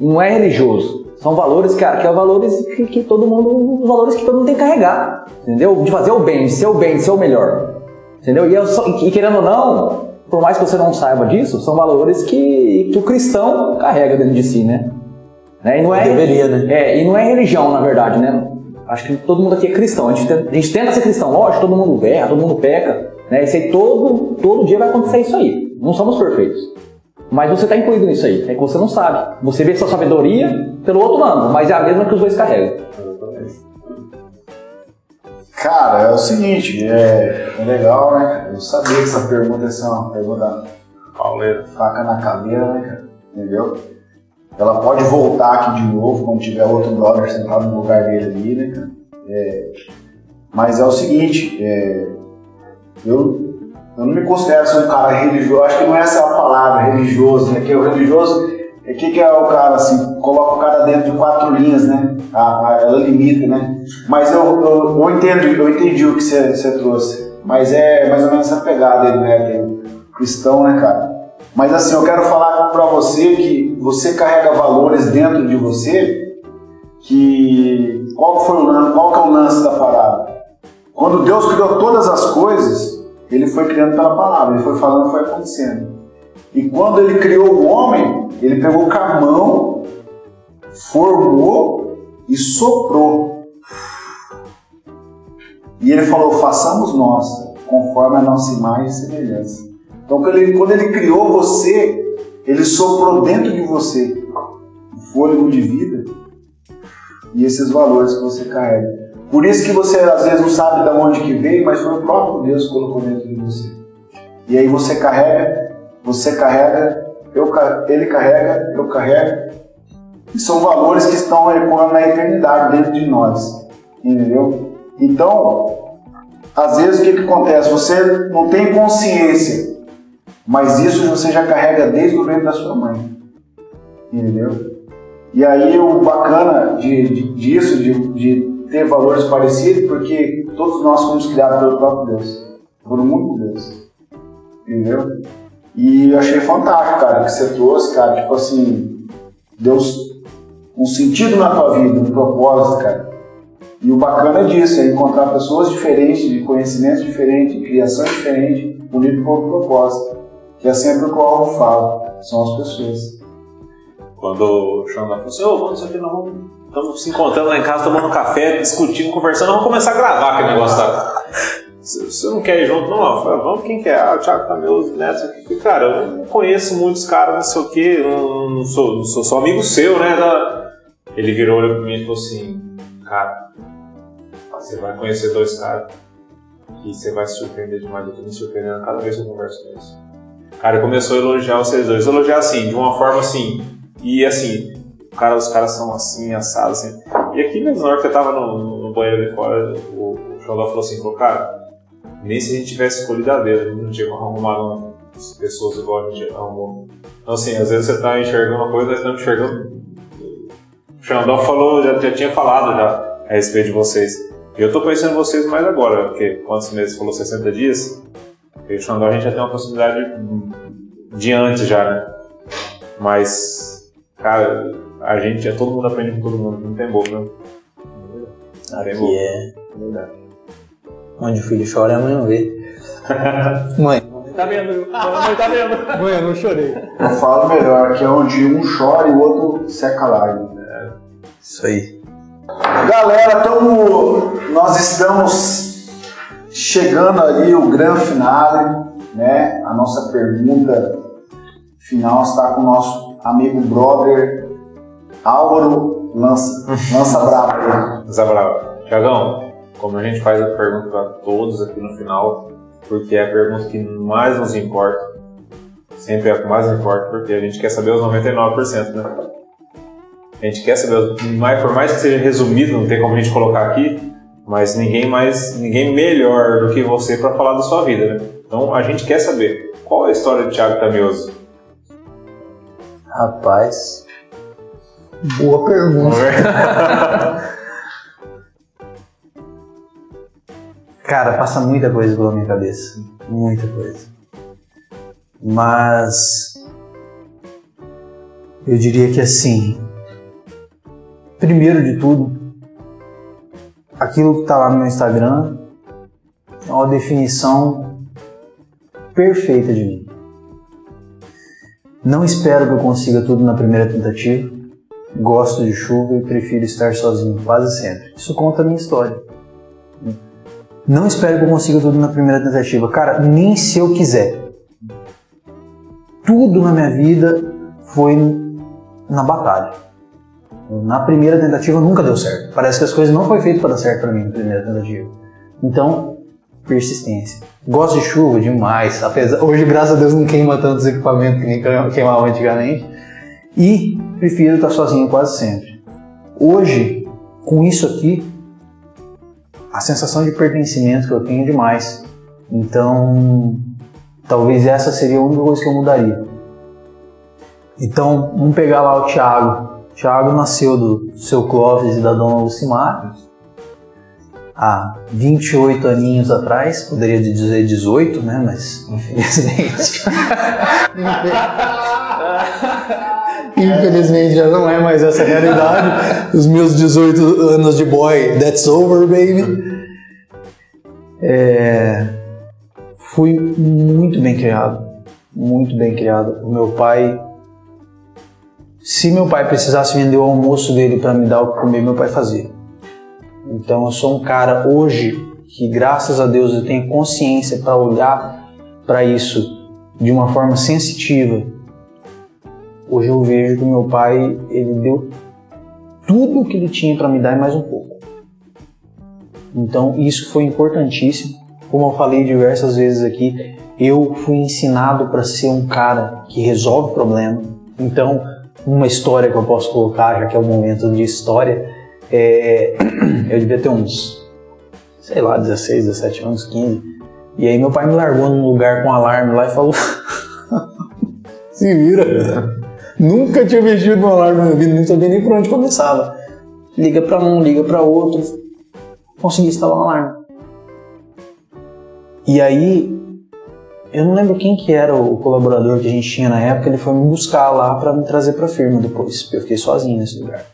Não é religioso. São valores, cara, que é valores que, que todo mundo. Valores que todo mundo tem que carregar. Entendeu? De fazer o bem, de ser o bem, de ser o melhor. Entendeu? E, eu, e querendo ou não, por mais que você não saiba disso, são valores que, que o cristão carrega dentro de si, né? né? E não é, Deveria, né? É, e não é religião, na verdade, né? Acho que todo mundo aqui é cristão. A gente, tenta, a gente tenta ser cristão, lógico, todo mundo erra, todo mundo peca, né? Isso aí todo, todo dia vai acontecer isso aí. Não somos perfeitos. Mas você está incluído nisso aí, é que você não sabe. Você vê sua sabedoria pelo outro lado, mas é a mesma que os dois carregam. Cara, é o seguinte, é, é legal, né? Eu sabia que essa pergunta ia ser uma pergunta pauleira, faca na caveira, né, cara? Entendeu? Ela pode voltar aqui de novo quando tiver outro brother sentado no lugar dele ali, né, cara? É, mas é o seguinte, é, eu, eu não me considero ser um cara religioso, acho que não é essa a palavra, religioso, né? Que o religioso o que, que é o cara, assim, coloca o cara dentro de quatro linhas, né? A, ela limita, né? Mas eu, eu, eu, entendi, eu entendi o que você trouxe. Mas é mais ou menos essa pegada aí, né? Cristão, né, cara? Mas assim, eu quero falar para você que você carrega valores dentro de você que... Qual, foi o lance, qual que é o lance da parada? Quando Deus criou todas as coisas, Ele foi criando pela palavra, Ele foi falando, foi acontecendo. E quando Ele criou o homem, ele pegou com a mão, formou e soprou. E ele falou: façamos nós, conforme a nossa imagem e semelhança. Então, quando ele, quando ele criou você, ele soprou dentro de você o fôlego de vida e esses valores que você carrega. Por isso que você às vezes não sabe de onde que veio, mas foi o próprio Deus que colocou dentro de você. E aí você carrega, você carrega eu, ele carrega, eu carrego, E são valores que estão ecoando na eternidade dentro de nós. Entendeu? Então, às vezes o que, que acontece? Você não tem consciência, mas isso você já carrega desde o ventre da sua mãe. Entendeu? E aí o bacana de, de, disso, de, de ter valores parecidos, porque todos nós fomos criados pelo próprio Deus, por um único Deus. Entendeu? E eu achei fantástico, cara, que você trouxe, cara, tipo assim, Deus um sentido na tua vida, um propósito, cara. E o bacana disso é encontrar pessoas diferentes, de conhecimentos diferentes, de criação diferente, unido por um propósito. Que é sempre o que o Alvo fala, são as pessoas. Quando o Xandão falou assim, ô, vamos isso aqui, nós vamos, estamos se encontrando lá em casa, tomando café, discutindo, conversando, vamos começar a gravar aquele negócio da... Você não quer ir junto? Não, falei, vamos, quem quer? Ah, o Thiago Camelo, Neto, isso aqui. Cara, eu não conheço muitos caras, não sei o quê, não, sou, não sou só amigo seu, né? Da... Ele virou, olhou pra mim e falou assim, cara, você vai conhecer dois caras e você vai se surpreender demais, eu tô me surpreendendo cada vez que eu converso com eles. Cara, começou a elogiar vocês dois, elogiar assim, de uma forma assim, e assim, cara, os caras são assim, assados, assim. E aqui mesmo, na hora que eu tava no, no banheiro ali fora, o, o falou assim, falou, cara, nem se a gente tivesse escolhido a dedo, a gente não tinha arrumado pessoas igual a gente arrumou. Então, assim, às vezes você tá enxergando uma coisa, mas não enxergando. O Xandó falou, já, já tinha falado já a respeito de vocês. E eu tô conhecendo vocês mais agora, porque quantos meses falou 60 dias? E o Xandó a gente já tem uma possibilidade de antes já, né? Mas, cara, a gente, é todo mundo aprende com todo mundo, não tem boca, né? Não tem boca. é Verdade. Onde o filho chora, a mãe não vê. [LAUGHS] Mãe, Tá vendo? Mãe tá vendo. [LAUGHS] mãe, eu não chorei. Eu falo melhor, que é onde um chora e o outro seca lágrimas. Isso aí. Galera, tamo, nós estamos chegando ali o grande finale, né? A nossa pergunta final está com o nosso amigo brother Álvaro Lança. Lança brava aí. Zabrava. Tiagão, como a gente faz a pergunta para todos aqui no final, porque é a pergunta que mais nos importa, sempre é a que mais importa, porque a gente quer saber os 99%, né? A gente quer saber, mais- por mais que seja resumido, não tem como a gente colocar aqui, mas ninguém mais, ninguém melhor do que você para falar da sua vida, né? Então a gente quer saber qual é a história de Thiago Tamioso. Rapaz. Boa pergunta. [LAUGHS] [LAUGHS] Cara, passa muita coisa pela minha cabeça. Muita coisa. Mas. Eu diria que assim. Primeiro de tudo, aquilo que tá lá no meu Instagram é uma definição perfeita de mim. Não espero que eu consiga tudo na primeira tentativa. Gosto de chuva e prefiro estar sozinho quase sempre. Isso conta a minha história. Não espero que eu consiga tudo na primeira tentativa. Cara, nem se eu quiser. Tudo na minha vida foi na batalha. Na primeira tentativa nunca deu certo. Parece que as coisas não foi feito para dar certo para mim na primeira tentativa. Então, persistência. Gosto de chuva demais, apesar hoje graças a Deus não queima tantos equipamentos que nem queimava antigamente. E prefiro estar sozinho quase sempre. Hoje, com isso aqui, a sensação de pertencimento que eu tenho é demais. Então, talvez essa seria a única coisa que eu mudaria. Então, vamos pegar lá o Thiago. O Thiago nasceu do seu Clóvis e da dona Lucimar há 28 aninhos atrás, poderia dizer 18, né? Mas infelizmente. [LAUGHS] infelizmente já não é mais essa a realidade. [LAUGHS] Os meus 18 anos de boy, that's over, baby. É, fui muito bem criado, muito bem criado. O meu pai, se meu pai precisasse vender o almoço dele para me dar o que comer, meu pai fazia. Então eu sou um cara hoje que graças a Deus eu tenho consciência para olhar para isso de uma forma sensitiva. Hoje eu vejo que meu pai ele deu tudo o que ele tinha para me dar e mais um pouco. Então isso foi importantíssimo. Como eu falei diversas vezes aqui, eu fui ensinado para ser um cara que resolve problema. Então uma história que eu posso colocar, já que é o momento de história, é, [CLEARS THROAT] eu devia ter uns, sei lá, 16, 17 anos, 15. E aí meu pai me largou num lugar com alarme lá e falou: [LAUGHS] Se vira. [LAUGHS] Nunca tinha mexido no alarme na minha vida, não sabia nem por onde começava. Liga pra um, liga pra outro. Consegui instalar um alarme. E aí, eu não lembro quem que era o colaborador que a gente tinha na época, ele foi me buscar lá para me trazer pra firma depois. Eu fiquei sozinho nesse lugar.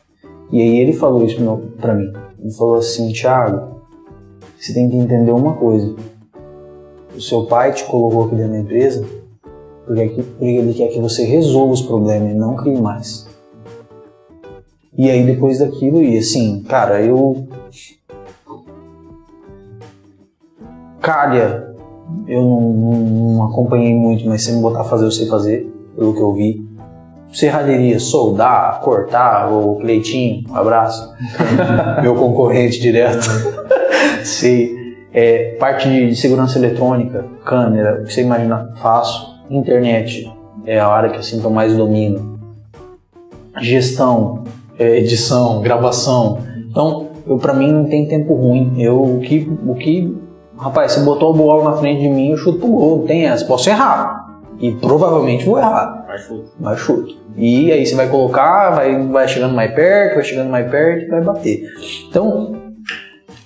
E aí ele falou isso pra mim. Ele falou assim, Thiago, você tem que entender uma coisa. O seu pai te colocou aqui dentro da empresa porque ele quer que você resolva os problemas e não crie mais. E aí depois daquilo, e assim, cara, eu. Calha, eu não, não, não acompanhei muito, mas se me botar a fazer, eu sei fazer, pelo que eu vi. Serralheria, soldar, cortar, o Cleitinho, um abraço. [LAUGHS] Meu concorrente direto. [LAUGHS] sei. É, parte de segurança eletrônica, câmera, o que você imaginar, faço internet é a área que eu sinto mais domínio. Gestão, é, edição, gravação. Então, eu para mim não tem tempo ruim. Eu o que o que rapaz, se botou a bola na frente de mim, eu chuto pro gol, tem essa, posso errar. E provavelmente vou errar. Mas chuta. Mas chuto. E aí você vai colocar, vai, vai chegando mais perto, vai chegando mais perto e vai bater. Então,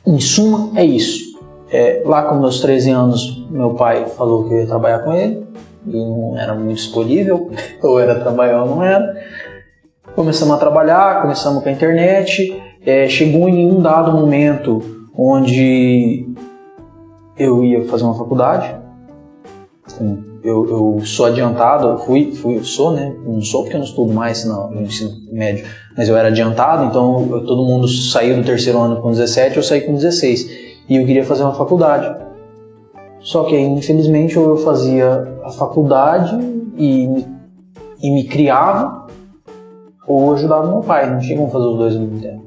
em suma, é isso. É, lá com meus 13 anos, meu pai falou que eu ia trabalhar com ele e não era muito escolhível, [LAUGHS] ou era trabalhar ou não era. Começamos a trabalhar, começamos com a internet, é, chegou em um dado momento onde eu ia fazer uma faculdade, eu, eu sou adiantado, eu fui, fui, sou, né? Não sou porque eu não estudo mais no, no ensino médio, mas eu era adiantado, então eu, todo mundo saiu do terceiro ano com 17, eu saí com 16. E eu queria fazer uma faculdade. Só que infelizmente eu fazia a faculdade e, e me criava, ou ajudava meu pai, não tinha como fazer os dois ao mesmo tempo.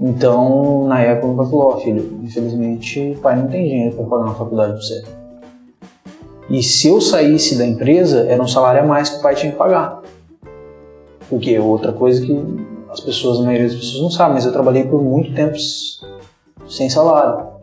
Então, na época, meu pai falou: oh, filho, infelizmente, pai não tem dinheiro para pagar uma faculdade pra você. E se eu saísse da empresa, era um salário a mais que o pai tinha que pagar. Porque outra coisa que as pessoas, a maioria das pessoas não sabem, mas eu trabalhei por muito tempo sem salário.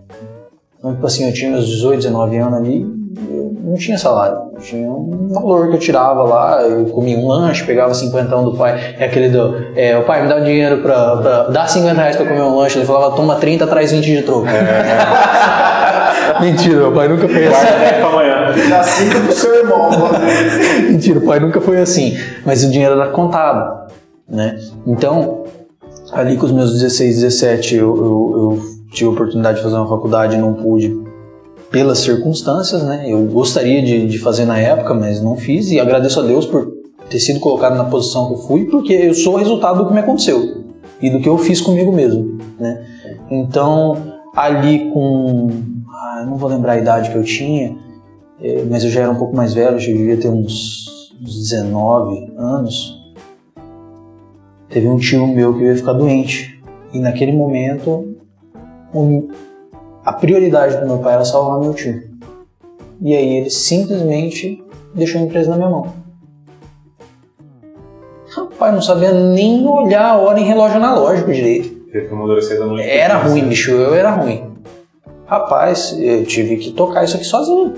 Então, tipo assim, eu tinha meus 18, 19 anos ali, eu não tinha salário. Eu tinha um valor que eu tirava lá, eu comia um lanche, pegava 50 do pai, é aquele do, é, o pai me dá um dinheiro pra, pra dar 50 reais pra comer um lanche, ele falava, toma 30, traz 20 de troco. É. [LAUGHS] Mentira, meu pai nunca foi assim. Dá cinco pro seu irmão, mano. [LAUGHS] Mentira, o pai nunca foi assim. Mas o dinheiro era contado, né? Então, ali com os meus 16, 17, eu, eu, eu tive a oportunidade de fazer uma faculdade e não pude pelas circunstâncias, né? Eu gostaria de, de fazer na época, mas não fiz e agradeço a Deus por ter sido colocado na posição que eu fui, porque eu sou o resultado do que me aconteceu e do que eu fiz comigo mesmo, né? Então, ali com... Ah, não vou lembrar a idade que eu tinha, é, mas eu já era um pouco mais velho, eu devia ter uns, uns 19 anos. Teve um tio meu que ia ficar doente. E naquele momento a prioridade do meu pai era salvar meu tio. E aí ele simplesmente deixou a empresa na minha mão. Rapaz, não sabia nem olhar a hora em relógio analógico direito. Teve que amadurecer da noite. Era ruim, bicho, eu era ruim. Rapaz, eu tive que tocar isso aqui sozinho.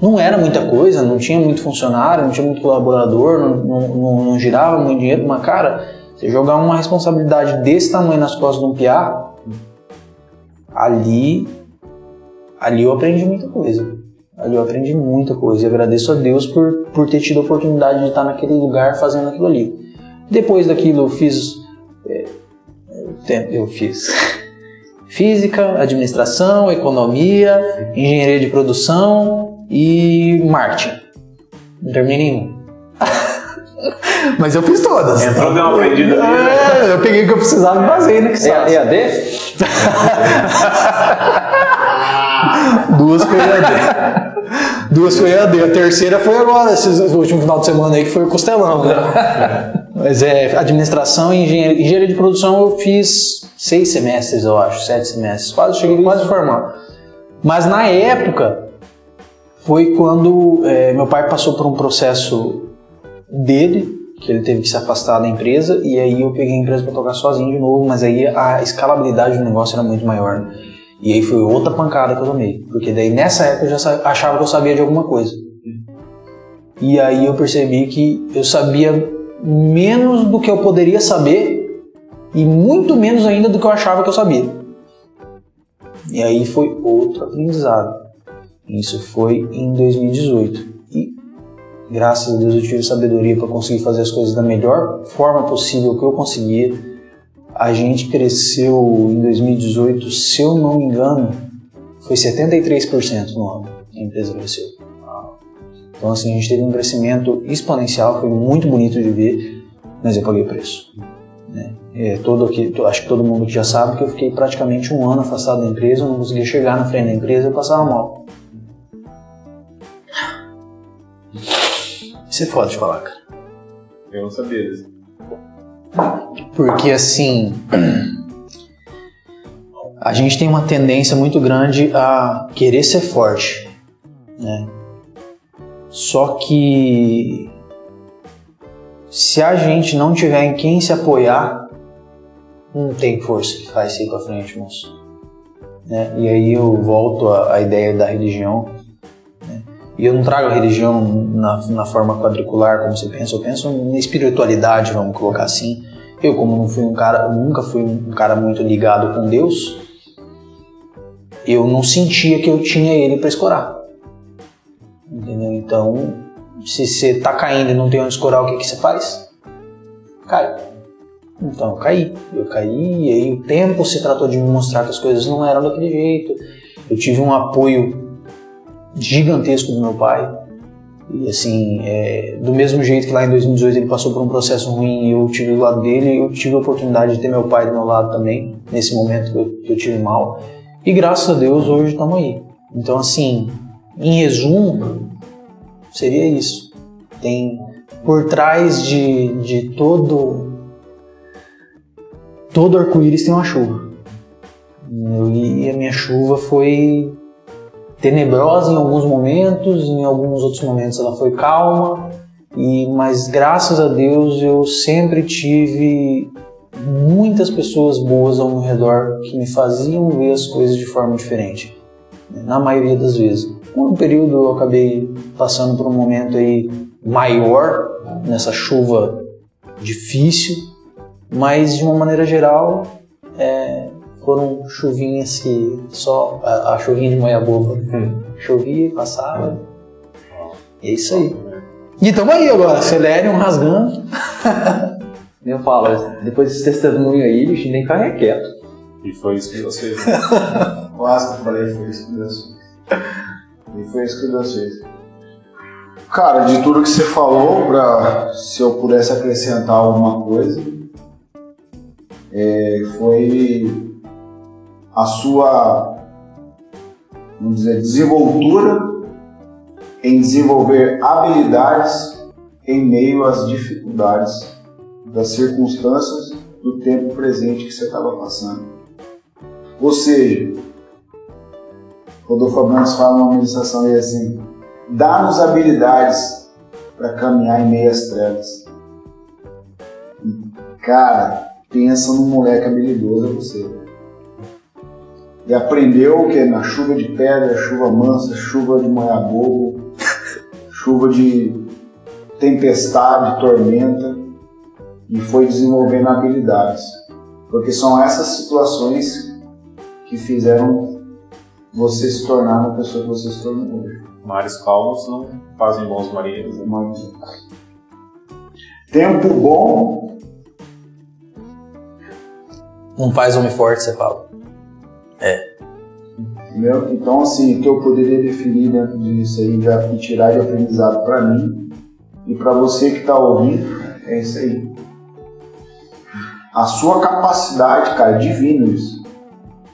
Não era muita coisa, não tinha muito funcionário, não tinha muito colaborador, não, não, não, não girava muito dinheiro, mas cara, você jogar uma responsabilidade desse tamanho nas costas de um piá, ali, ali eu aprendi muita coisa. Ali eu aprendi muita coisa e agradeço a Deus por, por ter tido a oportunidade de estar naquele lugar fazendo aquilo ali. Depois daquilo eu fiz. É, eu fiz [LAUGHS] física, administração, economia, engenharia de produção e marketing. Não terminei nenhum. [LAUGHS] Mas eu fiz todas. Entrou, deu uma aprendida. É, eu peguei o que eu precisava e basei no que É EAD? [LAUGHS] Duas foi EAD. Duas foi EAD. A terceira foi agora, esse último final de semana aí, que foi o Costelão, né? [LAUGHS] Mas é administração e engenharia, engenharia de produção eu fiz seis semestres, eu acho, sete semestres. Quase cheguei quase a formar. Mas na época foi quando é, meu pai passou por um processo dele que ele teve que se afastar da empresa e aí eu peguei a empresa para tocar sozinho de novo, mas aí a escalabilidade do negócio era muito maior. né? E aí foi outra pancada que eu tomei, porque daí nessa época eu já achava que eu sabia de alguma coisa. E aí eu percebi que eu sabia menos do que eu poderia saber e muito menos ainda do que eu achava que eu sabia. E aí foi outro aprendizado. Isso foi em 2018. Graças a Deus eu tive sabedoria para conseguir fazer as coisas da melhor forma possível que eu conseguia. A gente cresceu em 2018, se eu não me engano, foi 73% no ano. A empresa cresceu. Então assim, a gente teve um crescimento exponencial, foi muito bonito de ver, mas eu paguei o preço. né? É, todo aqui, acho que todo mundo que já sabe que eu fiquei praticamente um ano afastado da empresa, eu não conseguia chegar na frente da empresa, eu passava mal. Isso é foda de falar, cara. Eu não sabia disso. Porque assim, a gente tem uma tendência muito grande a querer ser forte, né? Só que se a gente não tiver em quem se apoiar, não tem força que faz ir pra frente, moço. Né? E aí eu volto à, à ideia da religião. E eu não trago a religião na, na forma quadricular, como você pensa. Eu penso na espiritualidade, vamos colocar assim. Eu, como não fui um cara, nunca fui um cara muito ligado com Deus, eu não sentia que eu tinha ele para escorar. Entendeu? Então, se você tá caindo e não tem onde escorar, o que, que você faz? Cai. Então, eu caí. Eu caí e aí o tempo se tratou de me mostrar que as coisas não eram daquele jeito. Eu tive um apoio gigantesco do meu pai. E assim, é, do mesmo jeito que lá em 2018 ele passou por um processo ruim e eu tive do lado dele, eu tive a oportunidade de ter meu pai do meu lado também, nesse momento que eu, que eu tive mal. E graças a Deus hoje estamos aí. Então, assim, em resumo, seria isso. Tem por trás de, de todo todo arco-íris tem uma chuva. E a minha chuva foi tenebrosa em alguns momentos, em alguns outros momentos ela foi calma, e mas graças a Deus eu sempre tive muitas pessoas boas ao meu redor que me faziam ver as coisas de forma diferente, né, na maioria das vezes. Um período eu acabei passando por um momento aí maior nessa chuva difícil, mas de uma maneira geral é, foram chuvinhas que só a, a chuvinha de manhã boba chovia, passava. E é isso aí. E tamo aí agora, Celerium rasgando. [LAUGHS] Eu falo, depois desse testemunho aí, bicho, nem ficar quieto. E foi isso que você fez. [LAUGHS] Quase que eu falei, foi isso que Deus fez. E foi isso que Deus fez. Cara, de tudo que você falou, pra, se eu pudesse acrescentar alguma coisa, é, foi a sua, vamos dizer, desenvoltura em desenvolver habilidades em meio às dificuldades das circunstâncias do tempo presente que você estava passando. Ou seja, Rodolfo Abrantes fala numa ministração aí assim: dá-nos habilidades para caminhar em meio às trevas. Cara, pensa num moleque habilidoso é você. E aprendeu o que? Na chuva de pedra, chuva mansa, chuva de moiabobo, chuva de tempestade, tormenta, e foi desenvolvendo habilidades. Porque são essas situações que fizeram você se tornar uma pessoa que você se tornou hoje. Mares calmos não fazem bons marinheiros. Uma- Tempo bom, Não faz homem forte, você fala. Entendeu? Então, assim, o que eu poderia definir dentro disso aí já, e tirar de aprendizado para mim e para você que está ouvindo, é isso aí. A sua capacidade, cara, é divino isso,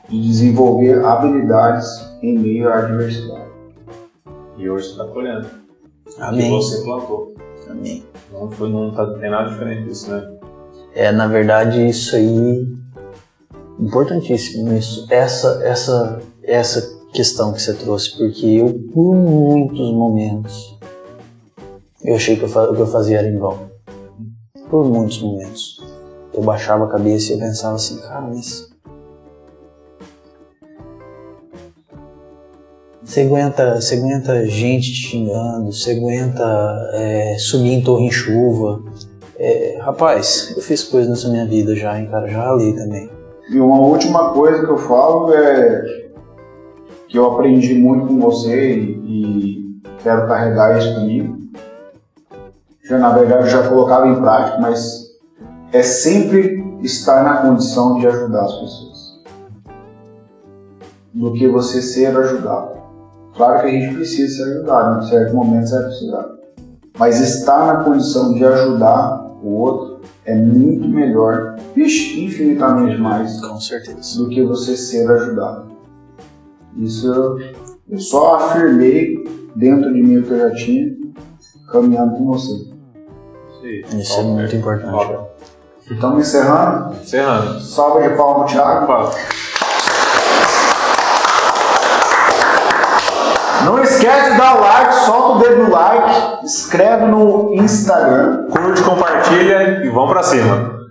de desenvolver habilidades em meio à adversidade. E hoje você está colhendo. Que Amém. você plantou. Amém. Não, foi, não tá, tem nada diferente disso, né? É, na verdade, isso aí importantíssimo isso. Essa essa essa questão que você trouxe, porque eu por muitos momentos eu achei que o que eu fazia era em vão. Por muitos momentos. Eu baixava a cabeça e eu pensava assim, cara, mas. Você aguenta, você aguenta gente te xingando, você aguenta é, subir em torre em chuva. É, rapaz, eu fiz coisas nessa minha vida já, hein, cara, já ralei também. E uma última coisa que eu falo é que eu aprendi muito com você e, quero carregar isso comigo. Já, na verdade, já colocava em prática, mas é sempre estar na condição de ajudar as pessoas. Do que você ser ajudado. Claro que a gente precisa ser ajudado, em certo momento você vai precisar. Mas estar na condição de ajudar o outro é muito melhor, vixe, infinitamente mais, Com certeza. do que você ser ajudado. Isso eu, eu só afirmei dentro de mim o que eu já tinha, caminhando com você. Isso é muito importante. Estamos encerrando. Encerrando. Salva de palma, Thiago. Opa. Não esquece de dar o like, solta o dedo no like, escreve no Instagram. Curte, compartilha e vamos pra cima.